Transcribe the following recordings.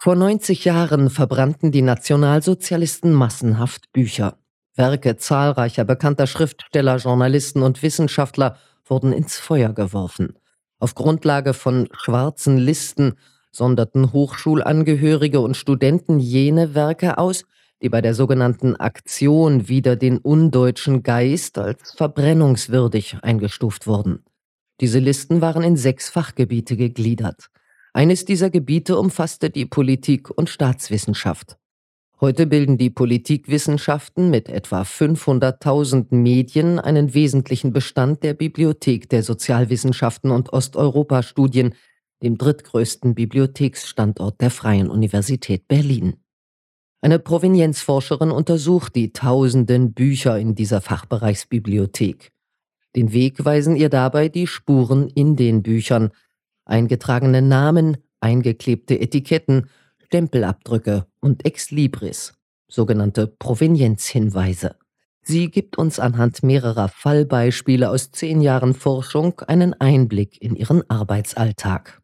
Vor 90 Jahren verbrannten die Nationalsozialisten massenhaft Bücher. Werke zahlreicher bekannter Schriftsteller, Journalisten und Wissenschaftler wurden ins Feuer geworfen. Auf Grundlage von schwarzen Listen sonderten Hochschulangehörige und Studenten jene Werke aus, die bei der sogenannten Aktion wider den undeutschen Geist als verbrennungswürdig eingestuft wurden. Diese Listen waren in sechs Fachgebiete gegliedert. Eines dieser Gebiete umfasste die Politik- und Staatswissenschaft. Heute bilden die Politikwissenschaften mit etwa 500.000 Medien einen wesentlichen Bestand der Bibliothek der Sozialwissenschaften und Osteuropa-Studien, dem drittgrößten Bibliotheksstandort der Freien Universität Berlin. Eine Provenienzforscherin untersucht die tausenden Bücher in dieser Fachbereichsbibliothek. Den Weg weisen ihr dabei die Spuren in den Büchern, eingetragene Namen, eingeklebte Etiketten, Stempelabdrücke und Exlibris, sogenannte Provenienzhinweise. Sie gibt uns anhand mehrerer Fallbeispiele aus zehn Jahren Forschung einen Einblick in ihren Arbeitsalltag.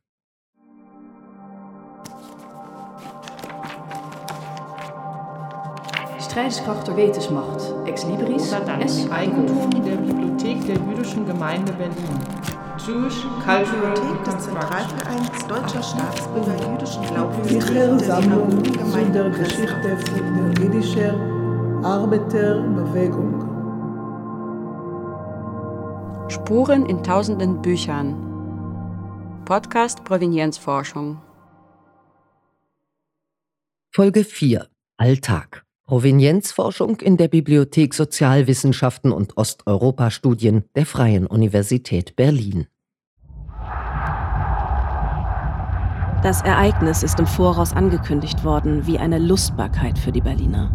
Strijdkracht der Wetensmacht, Ex Libris, S. Eigentum der Bibliothek der Jüdischen Gemeinde Berlin. Jewish Cultural Bibliothek des Zentralvereins Deutscher Staatsbürger jüdischen Glaubens Sicher Sammlung zu der Geschichte der jüdischen Arbeiterbewegung. Spuren in tausenden Büchern. Podcast Provenienzforschung. Folge 4 Alltag. Provenienzforschung in der Bibliothek Sozialwissenschaften und Osteuropa-Studien der Freien Universität Berlin. Das Ereignis ist im Voraus angekündigt worden wie eine Lustbarkeit für die Berliner.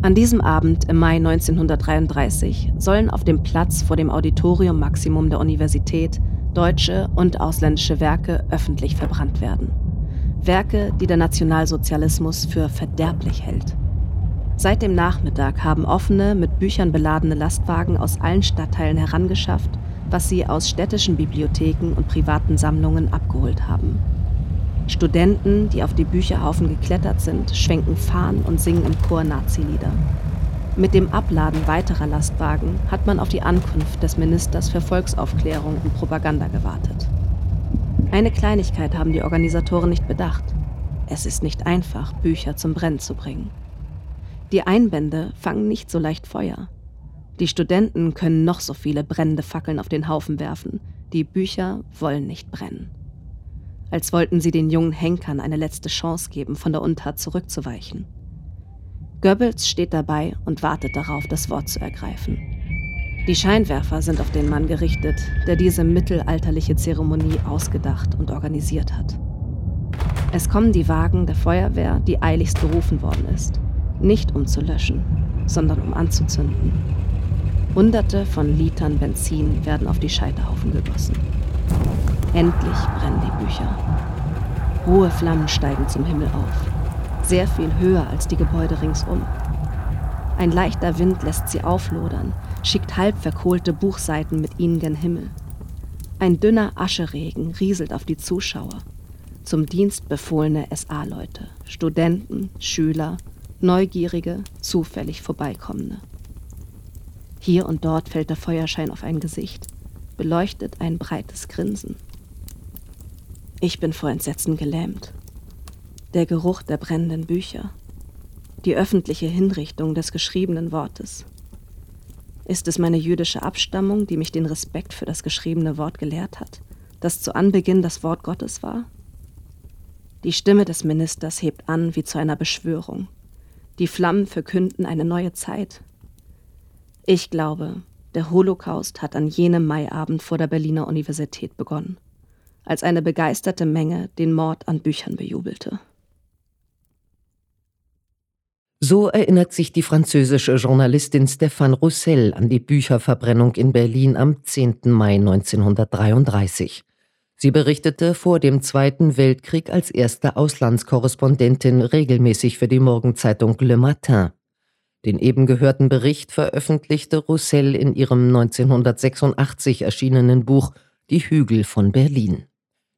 An diesem Abend im Mai 1933 sollen auf dem Platz vor dem Auditorium Maximum der Universität deutsche und ausländische Werke öffentlich verbrannt werden. Werke, die der Nationalsozialismus für verderblich hält. Seit dem Nachmittag haben offene, mit Büchern beladene Lastwagen aus allen Stadtteilen herangeschafft, was sie aus städtischen Bibliotheken und privaten Sammlungen abgeholt haben. Studenten, die auf die Bücherhaufen geklettert sind, schwenken Fahnen und singen im Chor Nazi-Lieder. Mit dem Abladen weiterer Lastwagen hat man auf die Ankunft des Ministers für Volksaufklärung und Propaganda gewartet. Eine Kleinigkeit haben die Organisatoren nicht bedacht. Es ist nicht einfach, Bücher zum Brennen zu bringen. Die Einbände fangen nicht so leicht Feuer. Die Studenten können noch so viele brennende Fackeln auf den Haufen werfen. Die Bücher wollen nicht brennen als wollten sie den jungen Henkern eine letzte Chance geben, von der Untat zurückzuweichen. Goebbels steht dabei und wartet darauf, das Wort zu ergreifen. Die Scheinwerfer sind auf den Mann gerichtet, der diese mittelalterliche Zeremonie ausgedacht und organisiert hat. Es kommen die Wagen der Feuerwehr, die eiligst berufen worden ist. Nicht um zu löschen, sondern um anzuzünden. Hunderte von Litern Benzin werden auf die Scheiterhaufen gegossen. Endlich brennen die Bücher. Hohe Flammen steigen zum Himmel auf, sehr viel höher als die Gebäude ringsum. Ein leichter Wind lässt sie auflodern, schickt halb verkohlte Buchseiten mit ihnen gen Himmel. Ein dünner Ascheregen rieselt auf die Zuschauer. Zum Dienst befohlene SA-Leute, Studenten, Schüler, Neugierige, zufällig Vorbeikommende. Hier und dort fällt der Feuerschein auf ein Gesicht, beleuchtet ein breites Grinsen. Ich bin vor Entsetzen gelähmt. Der Geruch der brennenden Bücher, die öffentliche Hinrichtung des geschriebenen Wortes. Ist es meine jüdische Abstammung, die mich den Respekt für das geschriebene Wort gelehrt hat, das zu Anbeginn das Wort Gottes war? Die Stimme des Ministers hebt an wie zu einer Beschwörung. Die Flammen verkünden eine neue Zeit. Ich glaube, der Holocaust hat an jenem Maiabend vor der Berliner Universität begonnen als eine begeisterte Menge den Mord an Büchern bejubelte. So erinnert sich die französische Journalistin Stéphane Roussel an die Bücherverbrennung in Berlin am 10. Mai 1933. Sie berichtete vor dem Zweiten Weltkrieg als erste Auslandskorrespondentin regelmäßig für die Morgenzeitung Le Matin. Den eben gehörten Bericht veröffentlichte Roussel in ihrem 1986 erschienenen Buch Die Hügel von Berlin.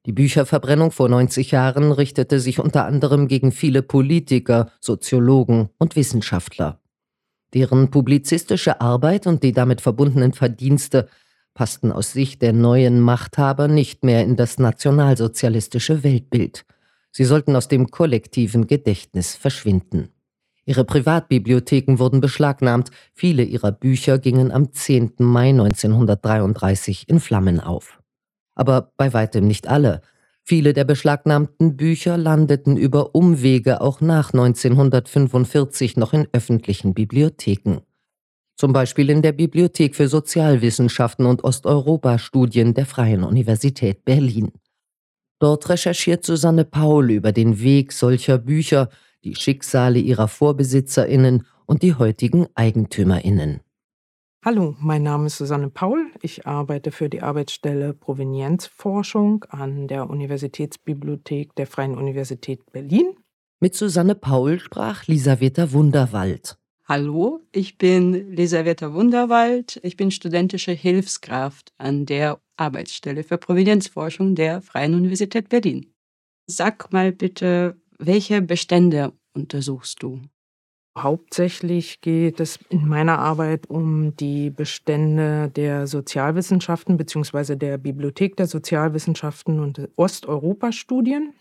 Die Bücherverbrennung vor 90 Jahren richtete sich unter anderem gegen viele Politiker, Soziologen und Wissenschaftler. Deren publizistische Arbeit und die damit verbundenen Verdienste passten aus Sicht der neuen Machthaber nicht mehr in das nationalsozialistische Weltbild. Sie sollten aus dem kollektiven Gedächtnis verschwinden. Ihre Privatbibliotheken wurden beschlagnahmt, viele ihrer Bücher gingen am 10. Mai 1933 in Flammen auf aber bei weitem nicht alle. Viele der beschlagnahmten Bücher landeten über Umwege auch nach 1945 noch in öffentlichen Bibliotheken. Zum Beispiel in der Bibliothek für Sozialwissenschaften und Osteuropa-Studien der Freien Universität Berlin. Dort recherchiert Susanne Paul über den Weg solcher Bücher, die Schicksale ihrer Vorbesitzerinnen und die heutigen Eigentümerinnen. Hallo, mein Name ist Susanne Paul. Ich arbeite für die Arbeitsstelle Provenienzforschung an der Universitätsbibliothek der Freien Universität Berlin. Mit Susanne Paul sprach Lisaveta Wunderwald. Hallo, ich bin Lisaveta Wunderwald. Ich bin studentische Hilfskraft an der Arbeitsstelle für Provenienzforschung der Freien Universität Berlin. Sag mal bitte, welche Bestände untersuchst du? Hauptsächlich geht es in meiner Arbeit um die Bestände der Sozialwissenschaften bzw. der Bibliothek der Sozialwissenschaften und Osteuropa-Studien.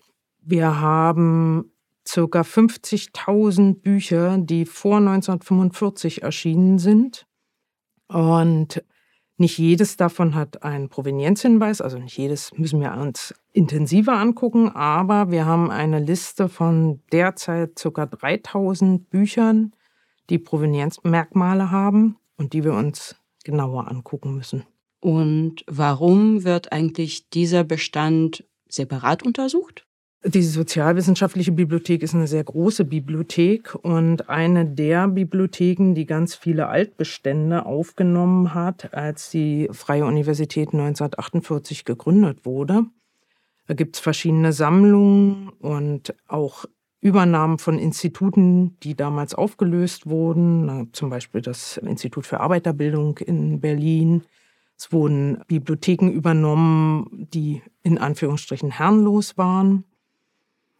Wir haben ca. 50.000 Bücher, die vor 1945 erschienen sind. Und nicht jedes davon hat einen Provenienzhinweis, also nicht jedes müssen wir uns intensiver angucken, aber wir haben eine Liste von derzeit ca. 3000 Büchern, die Provenienzmerkmale haben und die wir uns genauer angucken müssen. Und warum wird eigentlich dieser Bestand separat untersucht? Die Sozialwissenschaftliche Bibliothek ist eine sehr große Bibliothek und eine der Bibliotheken, die ganz viele Altbestände aufgenommen hat, als die Freie Universität 1948 gegründet wurde. Da gibt es verschiedene Sammlungen und auch Übernahmen von Instituten, die damals aufgelöst wurden, zum Beispiel das Institut für Arbeiterbildung in Berlin. Es wurden Bibliotheken übernommen, die in Anführungsstrichen herrenlos waren.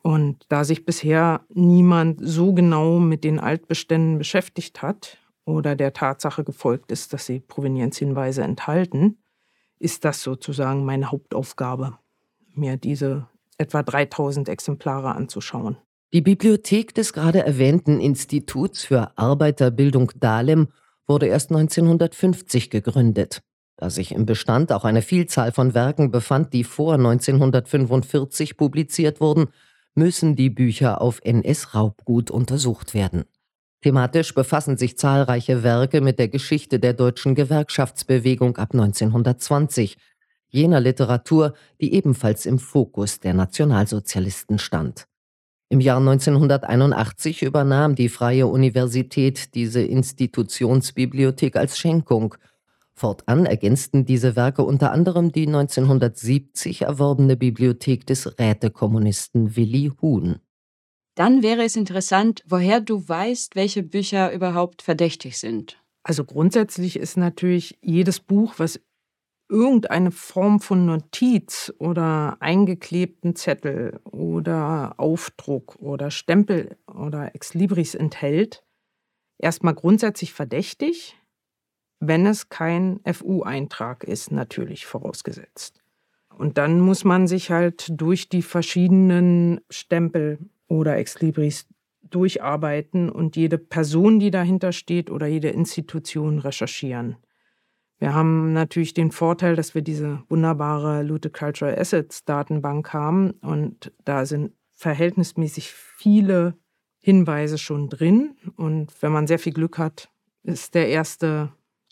Und da sich bisher niemand so genau mit den Altbeständen beschäftigt hat oder der Tatsache gefolgt ist, dass sie Provenienzhinweise enthalten, ist das sozusagen meine Hauptaufgabe, mir diese etwa 3000 Exemplare anzuschauen. Die Bibliothek des gerade erwähnten Instituts für Arbeiterbildung Dahlem wurde erst 1950 gegründet. Da sich im Bestand auch eine Vielzahl von Werken befand, die vor 1945 publiziert wurden, müssen die Bücher auf NS-Raubgut untersucht werden. Thematisch befassen sich zahlreiche Werke mit der Geschichte der deutschen Gewerkschaftsbewegung ab 1920, jener Literatur, die ebenfalls im Fokus der Nationalsozialisten stand. Im Jahr 1981 übernahm die Freie Universität diese Institutionsbibliothek als Schenkung Fortan ergänzten diese Werke unter anderem die 1970 erworbene Bibliothek des Rätekommunisten Willi Huhn. Dann wäre es interessant, woher du weißt, welche Bücher überhaupt verdächtig sind. Also grundsätzlich ist natürlich jedes Buch, was irgendeine Form von Notiz oder eingeklebten Zettel oder Aufdruck oder Stempel oder Exlibris enthält, erstmal grundsätzlich verdächtig wenn es kein FU-Eintrag ist, natürlich vorausgesetzt. Und dann muss man sich halt durch die verschiedenen Stempel oder Exlibris durcharbeiten und jede Person, die dahinter steht oder jede Institution recherchieren. Wir haben natürlich den Vorteil, dass wir diese wunderbare Looted Cultural Assets Datenbank haben und da sind verhältnismäßig viele Hinweise schon drin und wenn man sehr viel Glück hat, ist der erste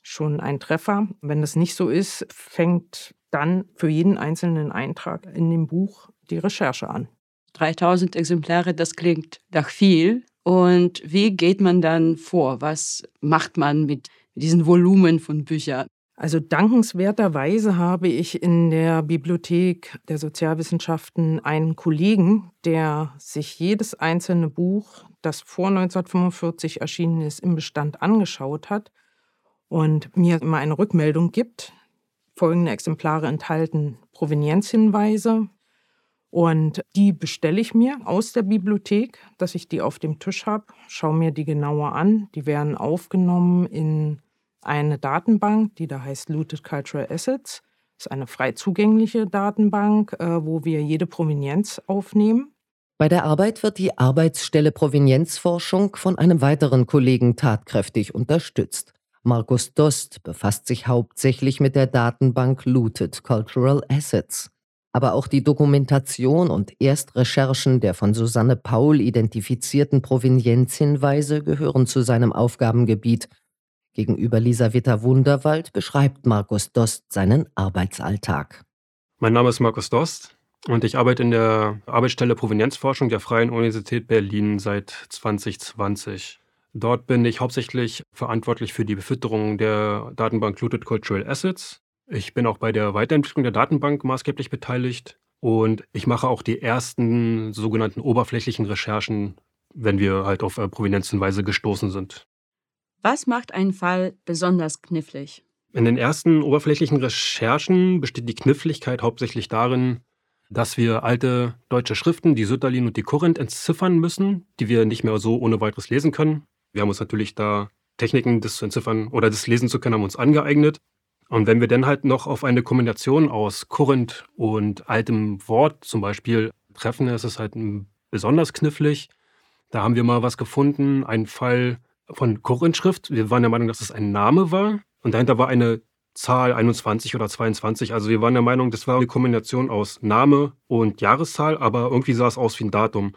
schon ein Treffer. Wenn das nicht so ist, fängt dann für jeden einzelnen Eintrag in dem Buch die Recherche an. 3000 Exemplare, das klingt nach viel. Und wie geht man dann vor? Was macht man mit diesem Volumen von Büchern? Also dankenswerterweise habe ich in der Bibliothek der Sozialwissenschaften einen Kollegen, der sich jedes einzelne Buch, das vor 1945 erschienen ist, im Bestand angeschaut hat und mir immer eine Rückmeldung gibt. Folgende Exemplare enthalten Provenienzhinweise. Und die bestelle ich mir aus der Bibliothek, dass ich die auf dem Tisch habe, schaue mir die genauer an. Die werden aufgenommen in eine Datenbank, die da heißt Looted Cultural Assets. Das ist eine frei zugängliche Datenbank, äh, wo wir jede Provenienz aufnehmen. Bei der Arbeit wird die Arbeitsstelle Provenienzforschung von einem weiteren Kollegen tatkräftig unterstützt. Markus Dost befasst sich hauptsächlich mit der Datenbank Looted Cultural Assets. Aber auch die Dokumentation und Erstrecherchen der von Susanne Paul identifizierten Provenienzhinweise gehören zu seinem Aufgabengebiet. Gegenüber Lisaveta Wunderwald beschreibt Markus Dost seinen Arbeitsalltag. Mein Name ist Markus Dost und ich arbeite in der Arbeitsstelle Provenienzforschung der Freien Universität Berlin seit 2020. Dort bin ich hauptsächlich verantwortlich für die Befütterung der Datenbank Looted Cultural Assets. Ich bin auch bei der Weiterentwicklung der Datenbank maßgeblich beteiligt und ich mache auch die ersten sogenannten oberflächlichen Recherchen, wenn wir halt auf äh, Provenienzhinweise gestoßen sind. Was macht einen Fall besonders knifflig? In den ersten oberflächlichen Recherchen besteht die Kniffligkeit hauptsächlich darin, dass wir alte deutsche Schriften, die Sütterlin und die Korinth, entziffern müssen, die wir nicht mehr so ohne weiteres lesen können. Wir haben uns natürlich da Techniken, das zu entziffern oder das lesen zu können, haben uns angeeignet. Und wenn wir dann halt noch auf eine Kombination aus Korinth und altem Wort zum Beispiel treffen, ist es halt besonders knifflig. Da haben wir mal was gefunden, einen Fall von Korinth-Schrift. Wir waren der Meinung, dass es ein Name war. Und dahinter war eine Zahl 21 oder 22. Also wir waren der Meinung, das war eine Kombination aus Name und Jahreszahl, aber irgendwie sah es aus wie ein Datum.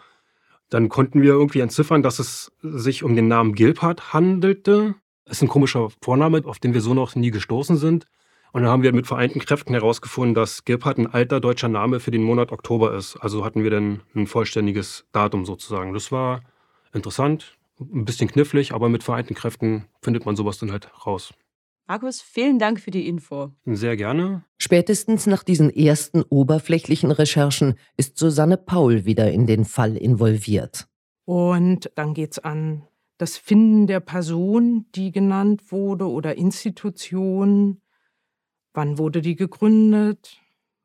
Dann konnten wir irgendwie entziffern, dass es sich um den Namen Gilpard handelte. Das ist ein komischer Vorname, auf den wir so noch nie gestoßen sind. Und dann haben wir mit vereinten Kräften herausgefunden, dass Gebhardt ein alter deutscher Name für den Monat Oktober ist. Also hatten wir dann ein vollständiges Datum sozusagen. Das war interessant, ein bisschen knifflig, aber mit vereinten Kräften findet man sowas dann halt raus. Markus, vielen Dank für die Info. Sehr gerne. Spätestens nach diesen ersten oberflächlichen Recherchen ist Susanne Paul wieder in den Fall involviert. Und dann geht es an das Finden der Person, die genannt wurde, oder Institution. Wann wurde die gegründet?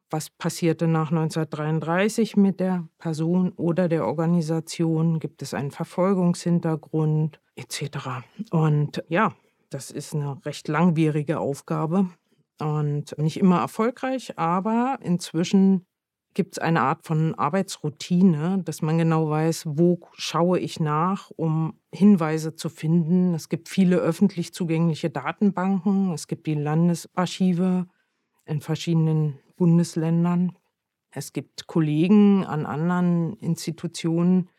Was passierte nach 1933 mit der Person oder der Organisation? Gibt es einen Verfolgungshintergrund etc.? Und ja, das ist eine recht langwierige Aufgabe und nicht immer erfolgreich, aber inzwischen gibt es eine Art von Arbeitsroutine, dass man genau weiß, wo schaue ich nach, um Hinweise zu finden. Es gibt viele öffentlich zugängliche Datenbanken. Es gibt die Landesarchive in verschiedenen Bundesländern. Es gibt Kollegen an anderen Institutionen,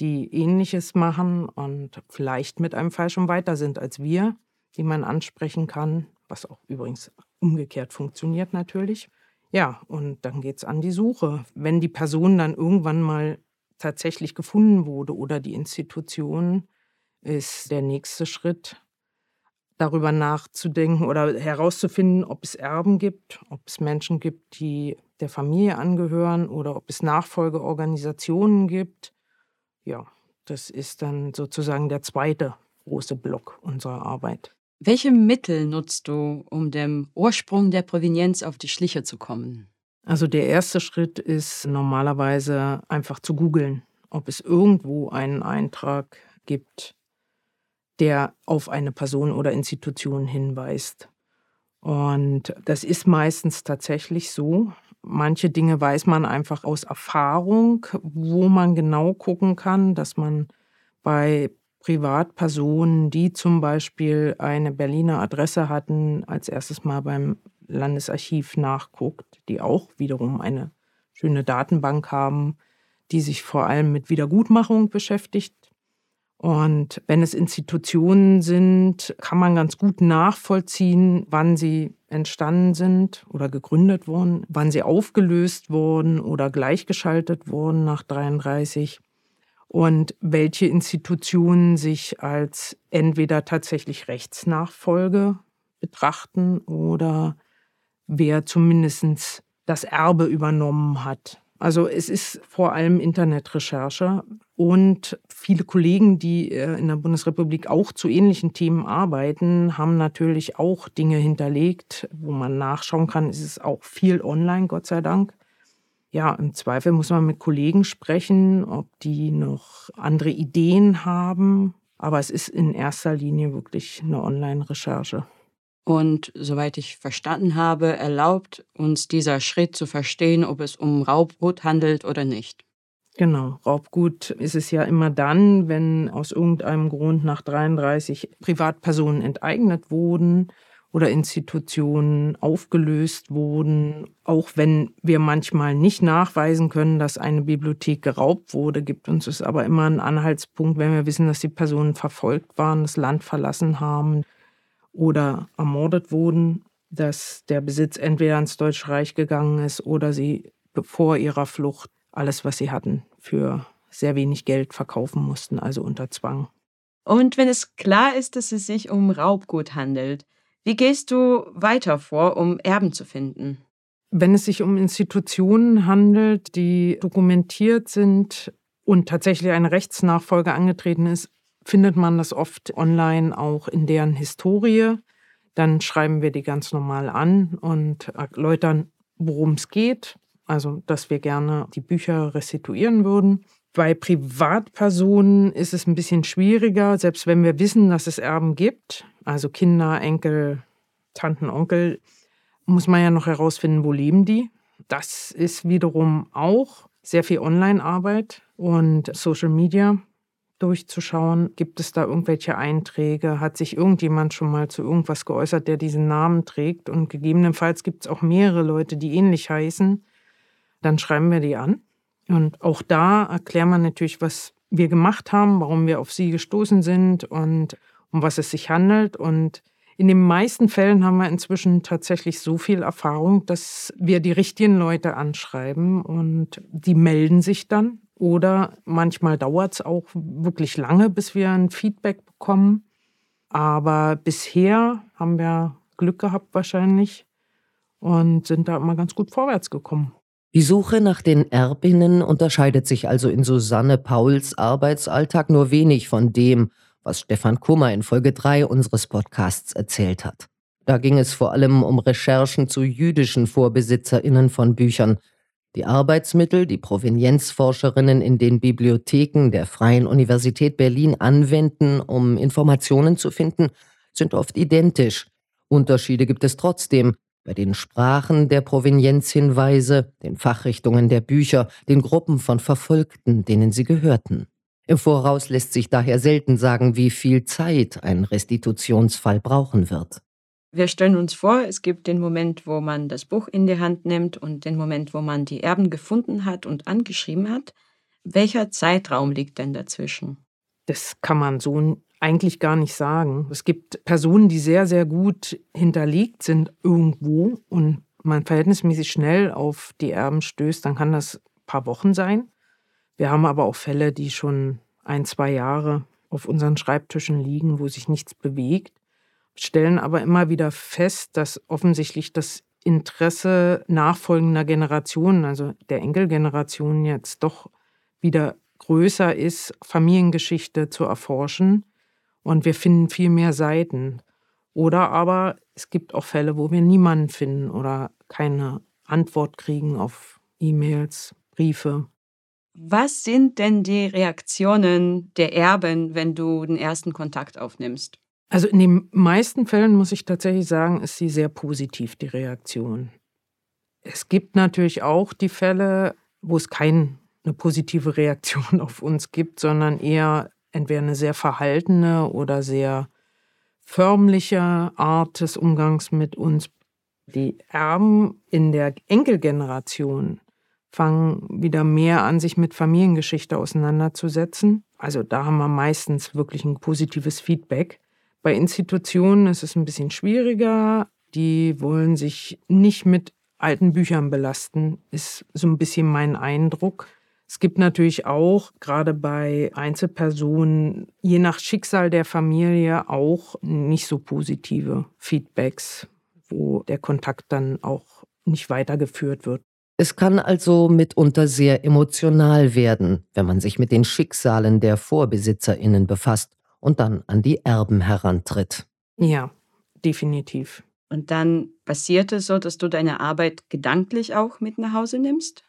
die ähnliches machen und vielleicht mit einem Fall schon weiter sind als wir, die man ansprechen kann, was auch übrigens umgekehrt funktioniert natürlich. Ja, und dann geht es an die Suche. Wenn die Person dann irgendwann mal tatsächlich gefunden wurde oder die Institution, ist der nächste Schritt, darüber nachzudenken oder herauszufinden, ob es Erben gibt, ob es Menschen gibt, die der Familie angehören oder ob es Nachfolgeorganisationen gibt. Ja, das ist dann sozusagen der zweite große Block unserer Arbeit. Welche Mittel nutzt du, um dem Ursprung der Provenienz auf die Schliche zu kommen? Also der erste Schritt ist normalerweise einfach zu googeln, ob es irgendwo einen Eintrag gibt, der auf eine Person oder Institution hinweist. Und das ist meistens tatsächlich so. Manche Dinge weiß man einfach aus Erfahrung, wo man genau gucken kann, dass man bei Privatpersonen, die zum Beispiel eine Berliner Adresse hatten, als erstes mal beim Landesarchiv nachguckt, die auch wiederum eine schöne Datenbank haben, die sich vor allem mit Wiedergutmachung beschäftigt. Und wenn es Institutionen sind, kann man ganz gut nachvollziehen, wann sie entstanden sind oder gegründet wurden, wann sie aufgelöst wurden oder gleichgeschaltet wurden nach 33 und welche Institutionen sich als entweder tatsächlich Rechtsnachfolge betrachten oder wer zumindest das Erbe übernommen hat. Also es ist vor allem Internetrecherche und viele Kollegen, die äh, in der Bundesrepublik auch zu ähnlichen Themen arbeiten, haben natürlich auch Dinge hinterlegt, wo man nachschauen kann. Es ist auch viel online, Gott sei Dank. Ja, im Zweifel muss man mit Kollegen sprechen, ob die noch andere Ideen haben. Aber es ist in erster Linie wirklich eine Online-Recherche. Und soweit ich verstanden habe, erlaubt uns dieser Schritt zu verstehen, ob es um Raubgut handelt oder nicht. Genau, Raubgut ist es ja immer dann, wenn aus irgendeinem Grund nach 33 Privatpersonen enteignet wurden oder Institutionen aufgelöst wurden. Auch wenn wir manchmal nicht nachweisen können, dass eine Bibliothek geraubt wurde, gibt uns es aber immer einen Anhaltspunkt, wenn wir wissen, dass die Personen verfolgt waren, das Land verlassen haben oder ermordet wurden, dass der Besitz entweder ins Deutsche Reich gegangen ist oder sie vor ihrer Flucht alles, was sie hatten, für sehr wenig Geld verkaufen mussten, also unter Zwang. Und wenn es klar ist, dass es sich um Raubgut handelt, wie gehst du weiter vor, um Erben zu finden? Wenn es sich um Institutionen handelt, die dokumentiert sind und tatsächlich eine Rechtsnachfolge angetreten ist, findet man das oft online auch in deren Historie. Dann schreiben wir die ganz normal an und erläutern, worum es geht. Also, dass wir gerne die Bücher restituieren würden. Bei Privatpersonen ist es ein bisschen schwieriger, selbst wenn wir wissen, dass es Erben gibt, also Kinder, Enkel, Tanten, Onkel, muss man ja noch herausfinden, wo leben die. Das ist wiederum auch sehr viel Online-Arbeit und Social Media durchzuschauen, gibt es da irgendwelche Einträge, hat sich irgendjemand schon mal zu irgendwas geäußert, der diesen Namen trägt? Und gegebenenfalls gibt es auch mehrere Leute, die ähnlich heißen, dann schreiben wir die an. Und auch da erklären wir natürlich, was wir gemacht haben, warum wir auf sie gestoßen sind. Und um was es sich handelt. Und in den meisten Fällen haben wir inzwischen tatsächlich so viel Erfahrung, dass wir die richtigen Leute anschreiben und die melden sich dann oder manchmal dauert es auch wirklich lange, bis wir ein Feedback bekommen. Aber bisher haben wir Glück gehabt wahrscheinlich und sind da immer ganz gut vorwärts gekommen. Die Suche nach den Erbinnen unterscheidet sich also in Susanne Pauls Arbeitsalltag nur wenig von dem, was Stefan Kummer in Folge 3 unseres Podcasts erzählt hat. Da ging es vor allem um Recherchen zu jüdischen Vorbesitzerinnen von Büchern, die Arbeitsmittel, die Provenienzforscherinnen in den Bibliotheken der Freien Universität Berlin anwenden, um Informationen zu finden, sind oft identisch. Unterschiede gibt es trotzdem bei den Sprachen der Provenienzhinweise, den Fachrichtungen der Bücher, den Gruppen von Verfolgten, denen sie gehörten. Im Voraus lässt sich daher selten sagen, wie viel Zeit ein Restitutionsfall brauchen wird. Wir stellen uns vor, es gibt den Moment, wo man das Buch in die Hand nimmt und den Moment, wo man die Erben gefunden hat und angeschrieben hat. Welcher Zeitraum liegt denn dazwischen? Das kann man so eigentlich gar nicht sagen. Es gibt Personen, die sehr, sehr gut hinterlegt sind irgendwo und man verhältnismäßig schnell auf die Erben stößt, dann kann das ein paar Wochen sein. Wir haben aber auch Fälle, die schon ein, zwei Jahre auf unseren Schreibtischen liegen, wo sich nichts bewegt stellen aber immer wieder fest, dass offensichtlich das Interesse nachfolgender Generationen, also der Enkelgeneration jetzt doch wieder größer ist, Familiengeschichte zu erforschen. Und wir finden viel mehr Seiten. Oder aber es gibt auch Fälle, wo wir niemanden finden oder keine Antwort kriegen auf E-Mails, Briefe. Was sind denn die Reaktionen der Erben, wenn du den ersten Kontakt aufnimmst? Also in den meisten Fällen muss ich tatsächlich sagen, ist sie sehr positiv, die Reaktion. Es gibt natürlich auch die Fälle, wo es keine positive Reaktion auf uns gibt, sondern eher entweder eine sehr verhaltene oder sehr förmliche Art des Umgangs mit uns. Die Erben in der Enkelgeneration fangen wieder mehr an, sich mit Familiengeschichte auseinanderzusetzen. Also da haben wir meistens wirklich ein positives Feedback. Bei Institutionen ist es ein bisschen schwieriger. Die wollen sich nicht mit alten Büchern belasten, ist so ein bisschen mein Eindruck. Es gibt natürlich auch, gerade bei Einzelpersonen, je nach Schicksal der Familie auch nicht so positive Feedbacks, wo der Kontakt dann auch nicht weitergeführt wird. Es kann also mitunter sehr emotional werden, wenn man sich mit den Schicksalen der Vorbesitzerinnen befasst und dann an die Erben herantritt. Ja, definitiv. Und dann passiert es so, dass du deine Arbeit gedanklich auch mit nach Hause nimmst?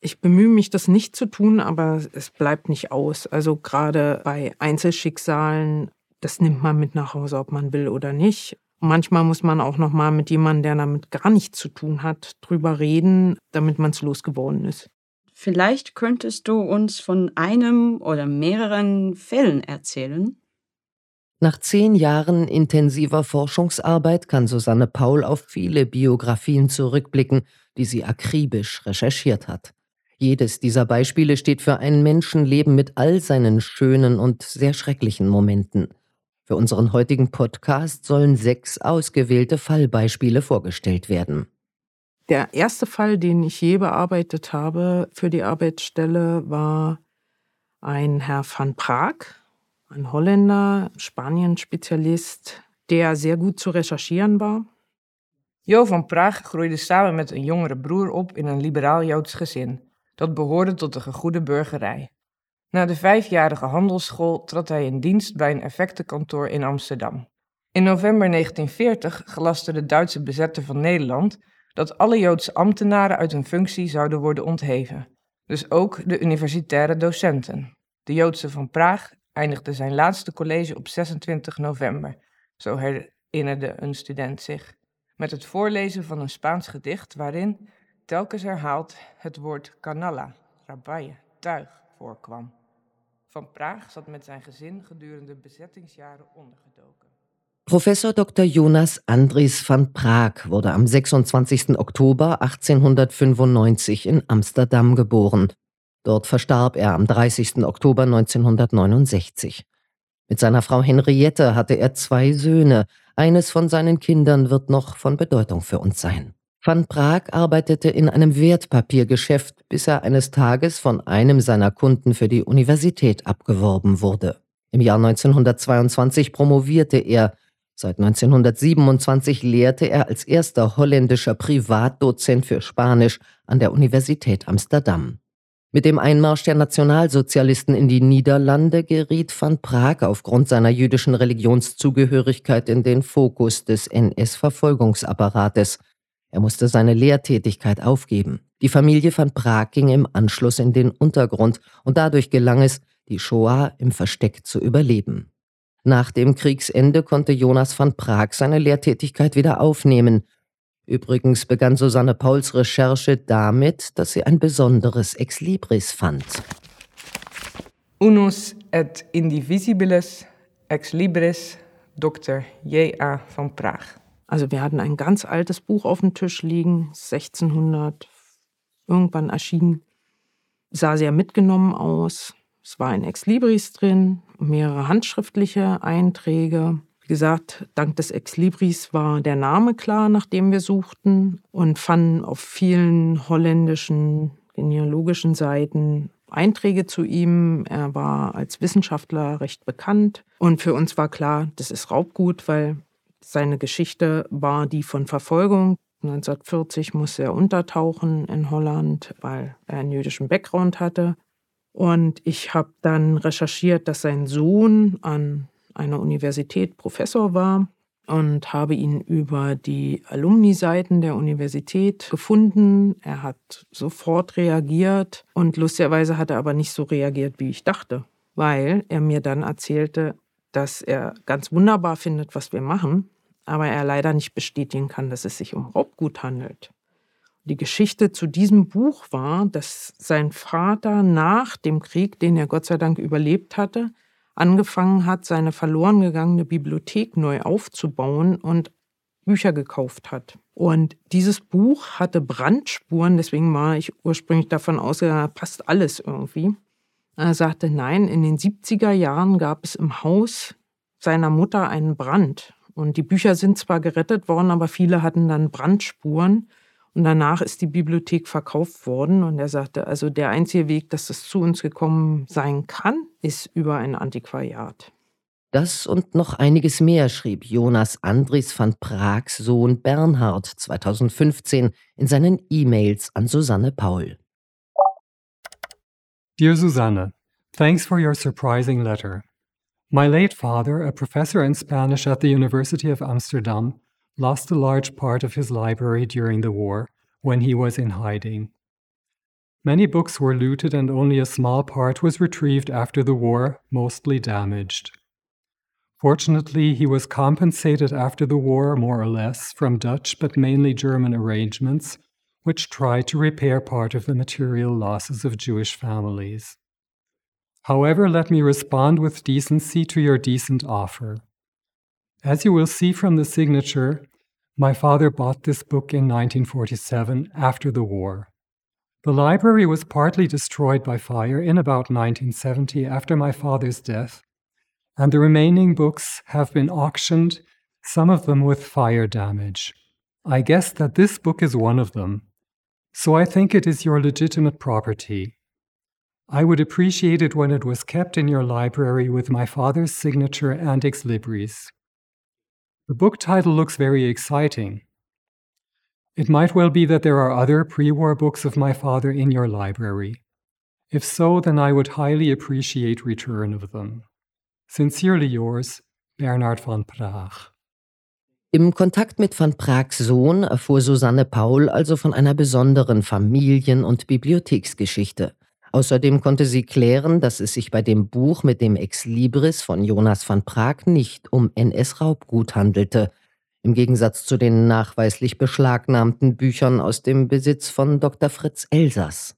Ich bemühe mich, das nicht zu tun, aber es bleibt nicht aus. Also gerade bei Einzelschicksalen, das nimmt man mit nach Hause, ob man will oder nicht. Manchmal muss man auch noch mal mit jemandem, der damit gar nichts zu tun hat, drüber reden, damit man es losgeworden ist. Vielleicht könntest du uns von einem oder mehreren Fällen erzählen. Nach zehn Jahren intensiver Forschungsarbeit kann Susanne Paul auf viele Biografien zurückblicken, die sie akribisch recherchiert hat. Jedes dieser Beispiele steht für ein Menschenleben mit all seinen schönen und sehr schrecklichen Momenten. Für unseren heutigen Podcast sollen sechs ausgewählte Fallbeispiele vorgestellt werden. Der erste Fall, den ich je bearbeitet habe für die Arbeitsstelle, war ein Herr van Prag, ein Holländer, Spanien-Spezialist, der sehr gut zu recherchieren war. Jo van Praag groeide samen met een jongere broer op in een liberaal-Joods gezin. Dat behoorde tot de gegoede burgerij. Na de vijfjarige handelsschool trad hij in dienst bij een effectenkantoor in Amsterdam. In november 1940 gelaste de Duitse bezetter van Nederland dat alle Joodse ambtenaren uit hun functie zouden worden ontheven. Dus ook de universitaire docenten. De Joodse van Praag eindigde zijn laatste college op 26 november, zo herinnerde een student zich, met het voorlezen van een Spaans gedicht waarin, telkens herhaald, het woord canalla, rabaille, tuig voorkwam. Van Praag zat met zijn gezin gedurende bezettingsjaren ondergedoken. Professor Dr. Jonas Andries van Praag wurde am 26. Oktober 1895 in Amsterdam geboren. Dort verstarb er am 30. Oktober 1969. Mit seiner Frau Henriette hatte er zwei Söhne. Eines von seinen Kindern wird noch von Bedeutung für uns sein. Van Praag arbeitete in einem Wertpapiergeschäft, bis er eines Tages von einem seiner Kunden für die Universität abgeworben wurde. Im Jahr 1922 promovierte er. Seit 1927 lehrte er als erster holländischer Privatdozent für Spanisch an der Universität Amsterdam. Mit dem Einmarsch der Nationalsozialisten in die Niederlande geriet van Praag aufgrund seiner jüdischen Religionszugehörigkeit in den Fokus des NS-Verfolgungsapparates. Er musste seine Lehrtätigkeit aufgeben. Die Familie van Praag ging im Anschluss in den Untergrund und dadurch gelang es, die Shoah im Versteck zu überleben. Nach dem Kriegsende konnte Jonas van Praag seine Lehrtätigkeit wieder aufnehmen. Übrigens begann Susanne Pauls Recherche damit, dass sie ein besonderes Exlibris fand. Unus et indivisibilis ex libris Dr. J.A. van Praag. Also wir hatten ein ganz altes Buch auf dem Tisch liegen, 1600 irgendwann erschienen. Sah sehr mitgenommen aus. Es war ein Exlibris drin, mehrere handschriftliche Einträge. Wie gesagt, dank des Exlibris war der Name klar, nach dem wir suchten und fanden auf vielen holländischen genealogischen Seiten Einträge zu ihm. Er war als Wissenschaftler recht bekannt und für uns war klar, das ist Raubgut, weil seine Geschichte war die von Verfolgung. 1940 musste er untertauchen in Holland, weil er einen jüdischen Background hatte. Und ich habe dann recherchiert, dass sein Sohn an einer Universität Professor war und habe ihn über die Alumni-Seiten der Universität gefunden. Er hat sofort reagiert und lustigerweise hat er aber nicht so reagiert, wie ich dachte, weil er mir dann erzählte, dass er ganz wunderbar findet, was wir machen, aber er leider nicht bestätigen kann, dass es sich um Raubgut handelt. Die Geschichte zu diesem Buch war, dass sein Vater nach dem Krieg, den er Gott sei Dank überlebt hatte, angefangen hat, seine verloren gegangene Bibliothek neu aufzubauen und Bücher gekauft hat. Und dieses Buch hatte Brandspuren, deswegen war ich ursprünglich davon ausgegangen, passt alles irgendwie. Er sagte, nein, in den 70er Jahren gab es im Haus seiner Mutter einen Brand und die Bücher sind zwar gerettet worden, aber viele hatten dann Brandspuren. Und danach ist die Bibliothek verkauft worden. Und er sagte, also der einzige Weg, dass das zu uns gekommen sein kann, ist über ein Antiquariat. Das und noch einiges mehr schrieb Jonas Andries van Prags Sohn Bernhard 2015 in seinen E-Mails an Susanne Paul. Dear Susanne, thanks for your surprising letter. My late father, a professor in Spanish at the University of Amsterdam, lost a large part of his library during the war when he was in hiding. Many books were looted and only a small part was retrieved after the war, mostly damaged. Fortunately, he was compensated after the war, more or less, from Dutch but mainly German arrangements, which tried to repair part of the material losses of Jewish families. However, let me respond with decency to your decent offer. As you will see from the signature, my father bought this book in 1947 after the war. The library was partly destroyed by fire in about 1970 after my father's death, and the remaining books have been auctioned, some of them with fire damage. I guess that this book is one of them, so I think it is your legitimate property. I would appreciate it when it was kept in your library with my father's signature and ex libris. The book title looks very exciting. It might well be that there are other pre war books of my father in your library. If so, then I would highly appreciate return of them. Sincerely yours, Bernhard von Praag. Im Kontakt mit van Prags Sohn erfuhr Susanne Paul also von einer besonderen Familien- und Bibliotheksgeschichte. Außerdem konnte sie klären, dass es sich bei dem Buch mit dem Ex Libris von Jonas van Prag nicht um NS-Raubgut handelte, im Gegensatz zu den nachweislich beschlagnahmten Büchern aus dem Besitz von Dr. Fritz Elsass.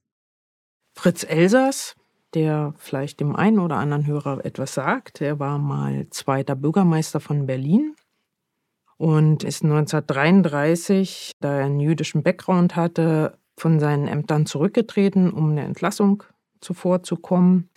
Fritz Elsass, der vielleicht dem einen oder anderen Hörer etwas sagt, er war mal zweiter Bürgermeister von Berlin und ist 1933, da er einen jüdischen Background hatte, von seinen Ämtern zurückgetreten, um eine Entlassung zuvorzukommen.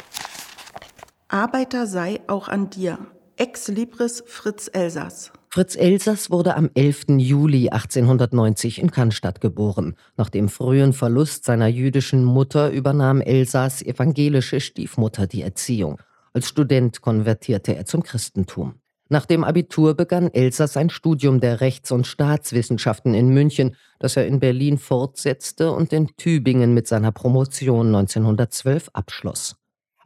Arbeiter sei auch an dir. Ex Libris Fritz Elsass. Fritz Elsass wurde am 11. Juli 1890 in Cannstatt geboren. Nach dem frühen Verlust seiner jüdischen Mutter übernahm Elsass evangelische Stiefmutter die Erziehung. Als Student konvertierte er zum Christentum. Nach dem Abitur begann Elsass ein Studium der Rechts- und Staatswissenschaften in München, das er in Berlin fortsetzte und in Tübingen mit seiner Promotion 1912 abschloss.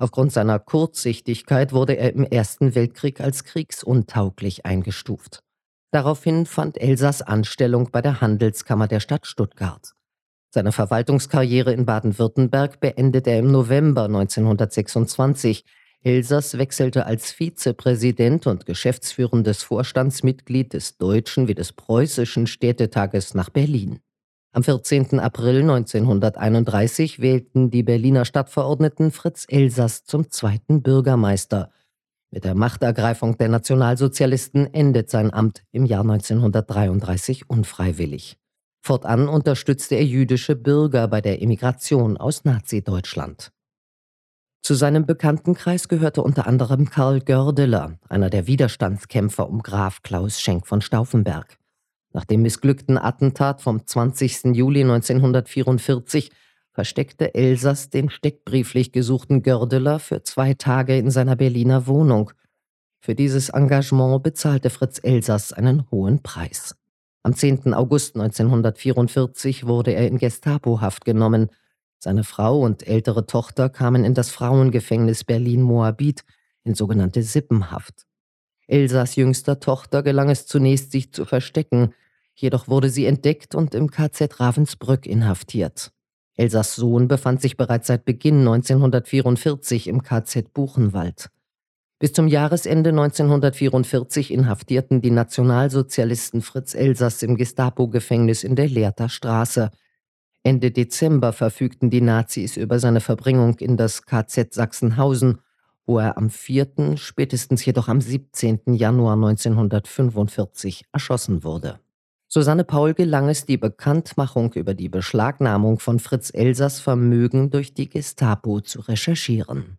Aufgrund seiner Kurzsichtigkeit wurde er im Ersten Weltkrieg als kriegsuntauglich eingestuft. Daraufhin fand Elsass Anstellung bei der Handelskammer der Stadt Stuttgart. Seine Verwaltungskarriere in Baden-Württemberg beendete er im November 1926, Elsass wechselte als Vizepräsident und geschäftsführendes Vorstandsmitglied des Deutschen wie des Preußischen Städtetages nach Berlin. Am 14. April 1931 wählten die Berliner Stadtverordneten Fritz Elsass zum zweiten Bürgermeister. Mit der Machtergreifung der Nationalsozialisten endet sein Amt im Jahr 1933 unfreiwillig. Fortan unterstützte er jüdische Bürger bei der Emigration aus Nazi-Deutschland. Zu seinem Bekanntenkreis gehörte unter anderem Karl Gördeler, einer der Widerstandskämpfer um Graf Klaus Schenk von Stauffenberg. Nach dem missglückten Attentat vom 20. Juli 1944 versteckte Elsass den steckbrieflich gesuchten Gördeler für zwei Tage in seiner Berliner Wohnung. Für dieses Engagement bezahlte Fritz Elsass einen hohen Preis. Am 10. August 1944 wurde er in Gestapohaft genommen – seine Frau und ältere Tochter kamen in das Frauengefängnis Berlin-Moabit in sogenannte Sippenhaft. Elsas jüngster Tochter gelang es zunächst, sich zu verstecken, jedoch wurde sie entdeckt und im KZ Ravensbrück inhaftiert. Elsas Sohn befand sich bereits seit Beginn 1944 im KZ Buchenwald. Bis zum Jahresende 1944 inhaftierten die Nationalsozialisten Fritz Elsass im Gestapo-Gefängnis in der Lehrter Straße, Ende Dezember verfügten die Nazis über seine Verbringung in das KZ Sachsenhausen, wo er am 4., spätestens jedoch am 17. Januar 1945 erschossen wurde. Susanne Paul gelang es, die Bekanntmachung über die Beschlagnahmung von Fritz Elsers Vermögen durch die Gestapo zu recherchieren.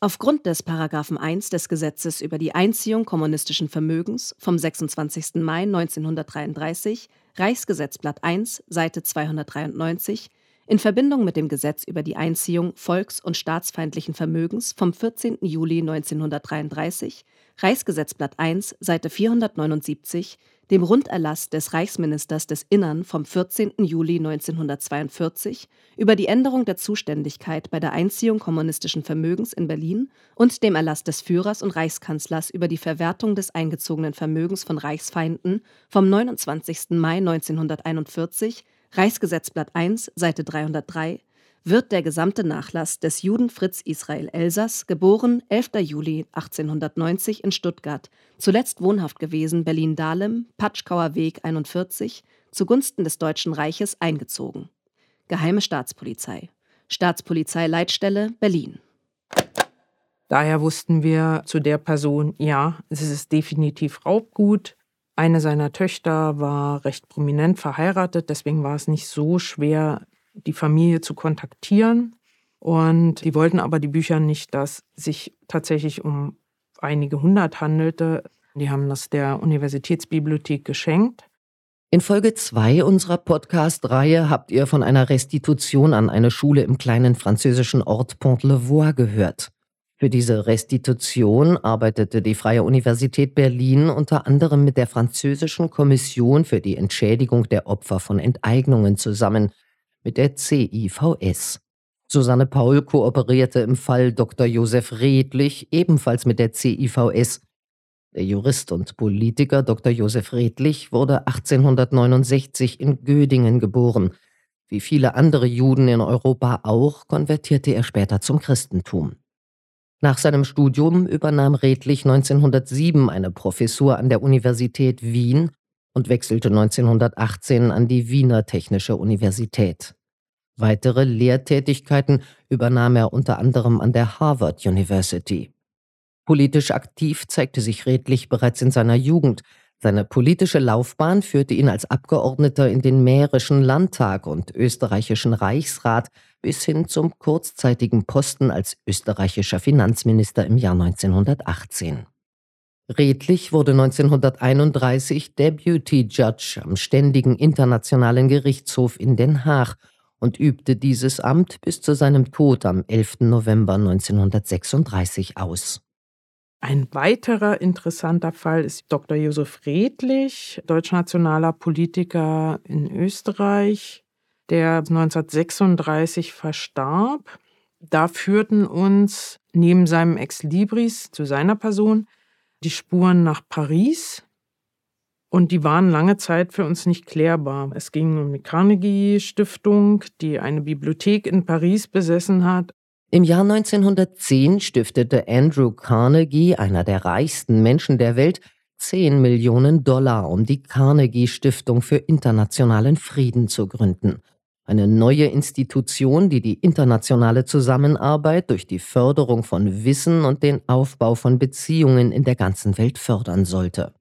Aufgrund des Paragraphen 1 des Gesetzes über die Einziehung kommunistischen Vermögens vom 26. Mai 1933, Reichsgesetzblatt 1, Seite 293, in Verbindung mit dem Gesetz über die Einziehung volks- und staatsfeindlichen Vermögens vom 14. Juli 1933, Reichsgesetzblatt 1, Seite 479, dem Runderlass des Reichsministers des Innern vom 14. Juli 1942 über die Änderung der Zuständigkeit bei der Einziehung kommunistischen Vermögens in Berlin und dem Erlass des Führers und Reichskanzlers über die Verwertung des eingezogenen Vermögens von Reichsfeinden vom 29. Mai 1941, Reichsgesetzblatt 1, Seite 303, wird der gesamte Nachlass des Juden Fritz Israel Elsass, geboren 11. Juli 1890 in Stuttgart, zuletzt wohnhaft gewesen Berlin-Dahlem, Patschkauer Weg 41, zugunsten des Deutschen Reiches eingezogen. Geheime Staatspolizei. Staatspolizeileitstelle Berlin. Daher wussten wir zu der Person, ja, es ist definitiv Raubgut. Eine seiner Töchter war recht prominent verheiratet, deswegen war es nicht so schwer, die Familie zu kontaktieren. Und die wollten aber die Bücher nicht, dass sich tatsächlich um einige hundert handelte. Die haben das der Universitätsbibliothek geschenkt. In Folge 2 unserer Podcast-Reihe habt ihr von einer Restitution an eine Schule im kleinen französischen Ort Pont-le-Voix gehört. Für diese Restitution arbeitete die Freie Universität Berlin unter anderem mit der französischen Kommission für die Entschädigung der Opfer von Enteignungen zusammen, mit der CIVS. Susanne Paul kooperierte im Fall Dr. Josef Redlich ebenfalls mit der CIVS. Der Jurist und Politiker Dr. Josef Redlich wurde 1869 in Gödingen geboren. Wie viele andere Juden in Europa auch, konvertierte er später zum Christentum. Nach seinem Studium übernahm Redlich 1907 eine Professur an der Universität Wien und wechselte 1918 an die Wiener Technische Universität. Weitere Lehrtätigkeiten übernahm er unter anderem an der Harvard University. Politisch aktiv zeigte sich Redlich bereits in seiner Jugend. Seine politische Laufbahn führte ihn als Abgeordneter in den Mährischen Landtag und österreichischen Reichsrat bis hin zum kurzzeitigen Posten als österreichischer Finanzminister im Jahr 1918. Redlich wurde 1931 Deputy Judge am Ständigen Internationalen Gerichtshof in Den Haag und übte dieses Amt bis zu seinem Tod am 11. November 1936 aus. Ein weiterer interessanter Fall ist Dr. Josef Redlich, deutschnationaler Politiker in Österreich, der 1936 verstarb. Da führten uns neben seinem Ex Libris zu seiner Person die Spuren nach Paris, und die waren lange Zeit für uns nicht klärbar. Es ging um die Carnegie Stiftung, die eine Bibliothek in Paris besessen hat. Im Jahr 1910 stiftete Andrew Carnegie, einer der reichsten Menschen der Welt, 10 Millionen Dollar, um die Carnegie Stiftung für internationalen Frieden zu gründen. Eine neue Institution, die die internationale Zusammenarbeit durch die Förderung von Wissen und den Aufbau von Beziehungen in der ganzen Welt fördern sollte.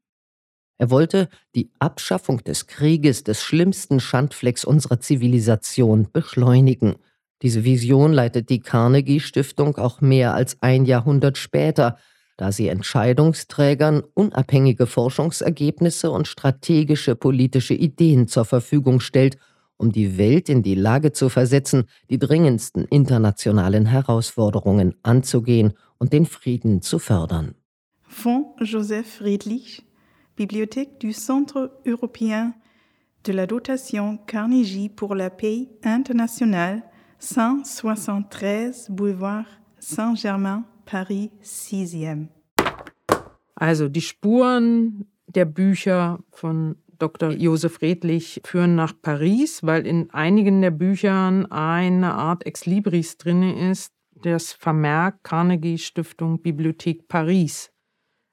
Er wollte die Abschaffung des Krieges, des schlimmsten Schandflecks unserer Zivilisation, beschleunigen. Diese Vision leitet die Carnegie Stiftung auch mehr als ein Jahrhundert später, da sie Entscheidungsträgern unabhängige Forschungsergebnisse und strategische politische Ideen zur Verfügung stellt, um die Welt in die Lage zu versetzen, die dringendsten internationalen Herausforderungen anzugehen und den Frieden zu fördern. Fonds Joseph Friedrich Bibliothèque du Centre européen de la dotation Carnegie pour la paix internationale, 173 Boulevard Saint-Germain, Paris 6e. Also die Spuren der Bücher von Dr. Josef Redlich führen nach Paris, weil in einigen der Büchern eine Art Ex Libris drin ist, das Vermerk Carnegie Stiftung Bibliothek Paris.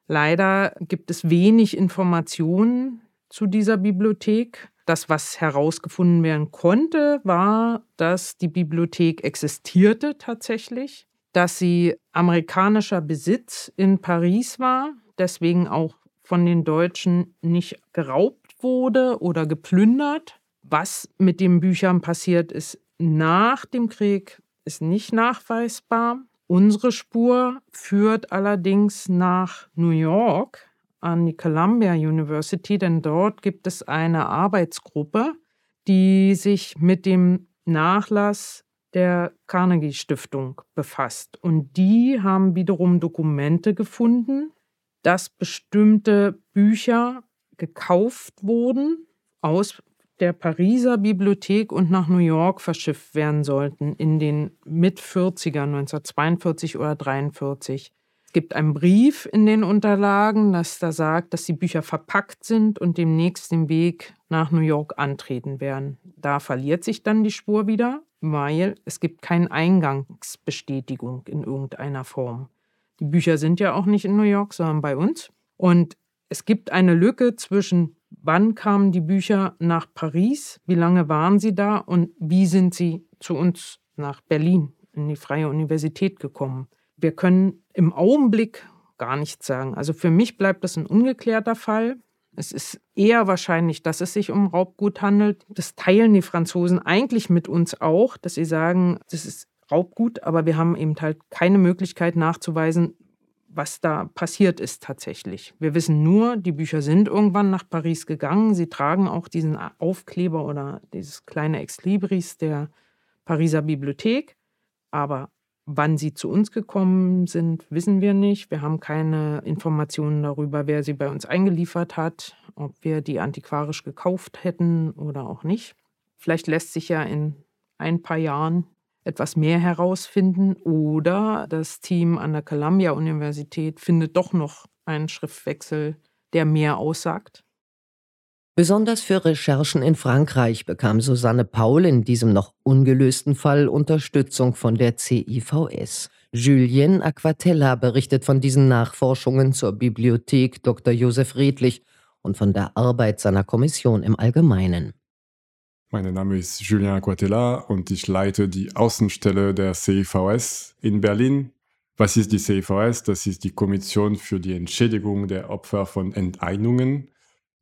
Leider gibt es wenig Informationen zu dieser Bibliothek. Das, was herausgefunden werden konnte, war, dass die Bibliothek existierte tatsächlich, dass sie amerikanischer Besitz in Paris war, deswegen auch von den Deutschen nicht geraubt wurde oder geplündert. Was mit den Büchern passiert ist nach dem Krieg, ist nicht nachweisbar. Unsere Spur führt allerdings nach New York an die Columbia University, denn dort gibt es eine Arbeitsgruppe, die sich mit dem Nachlass der Carnegie Stiftung befasst. Und die haben wiederum Dokumente gefunden, dass bestimmte Bücher gekauft wurden aus der Pariser Bibliothek und nach New York verschifft werden sollten in den Mit-40ern, 1942 oder 1943. Es gibt einen Brief in den Unterlagen, das da sagt, dass die Bücher verpackt sind und demnächst den Weg nach New York antreten werden. Da verliert sich dann die Spur wieder. weil es gibt keine Eingangsbestätigung in irgendeiner Form. Die Bücher sind ja auch nicht in New York, sondern bei uns. Und es gibt eine Lücke zwischen, wann kamen die Bücher nach Paris, wie lange waren sie da und wie sind sie zu uns nach Berlin in die Freie Universität gekommen. Wir können im Augenblick gar nichts sagen. Also für mich bleibt das ein ungeklärter Fall. Es ist eher wahrscheinlich, dass es sich um Raubgut handelt. Das teilen die Franzosen eigentlich mit uns auch, dass sie sagen, das ist Raubgut, aber wir haben eben halt keine Möglichkeit nachzuweisen, was da passiert ist tatsächlich. Wir wissen nur, die Bücher sind irgendwann nach Paris gegangen. Sie tragen auch diesen Aufkleber oder dieses kleine Exlibris der Pariser Bibliothek. Aber wann sie zu uns gekommen sind, wissen wir nicht. Wir haben keine Informationen darüber, wer sie bei uns eingeliefert hat, ob wir die antiquarisch gekauft hätten oder auch nicht. Vielleicht lässt sich ja in ein paar Jahren etwas mehr herausfinden oder das Team an der Columbia-Universität findet doch noch einen Schriftwechsel, der mehr aussagt. Besonders für Recherchen in Frankreich bekam Susanne Paul in diesem noch ungelösten Fall Unterstützung von der CIVS. Julien Aquatella berichtet von diesen Nachforschungen zur Bibliothek Dr. Josef Redlich und von der Arbeit seiner Kommission im Allgemeinen. Mein Name ist Julien Aquatella und ich leite die Außenstelle der CIVS in Berlin. Was ist die CIVS? Das ist die Kommission für die Entschädigung der Opfer von Enteignungen.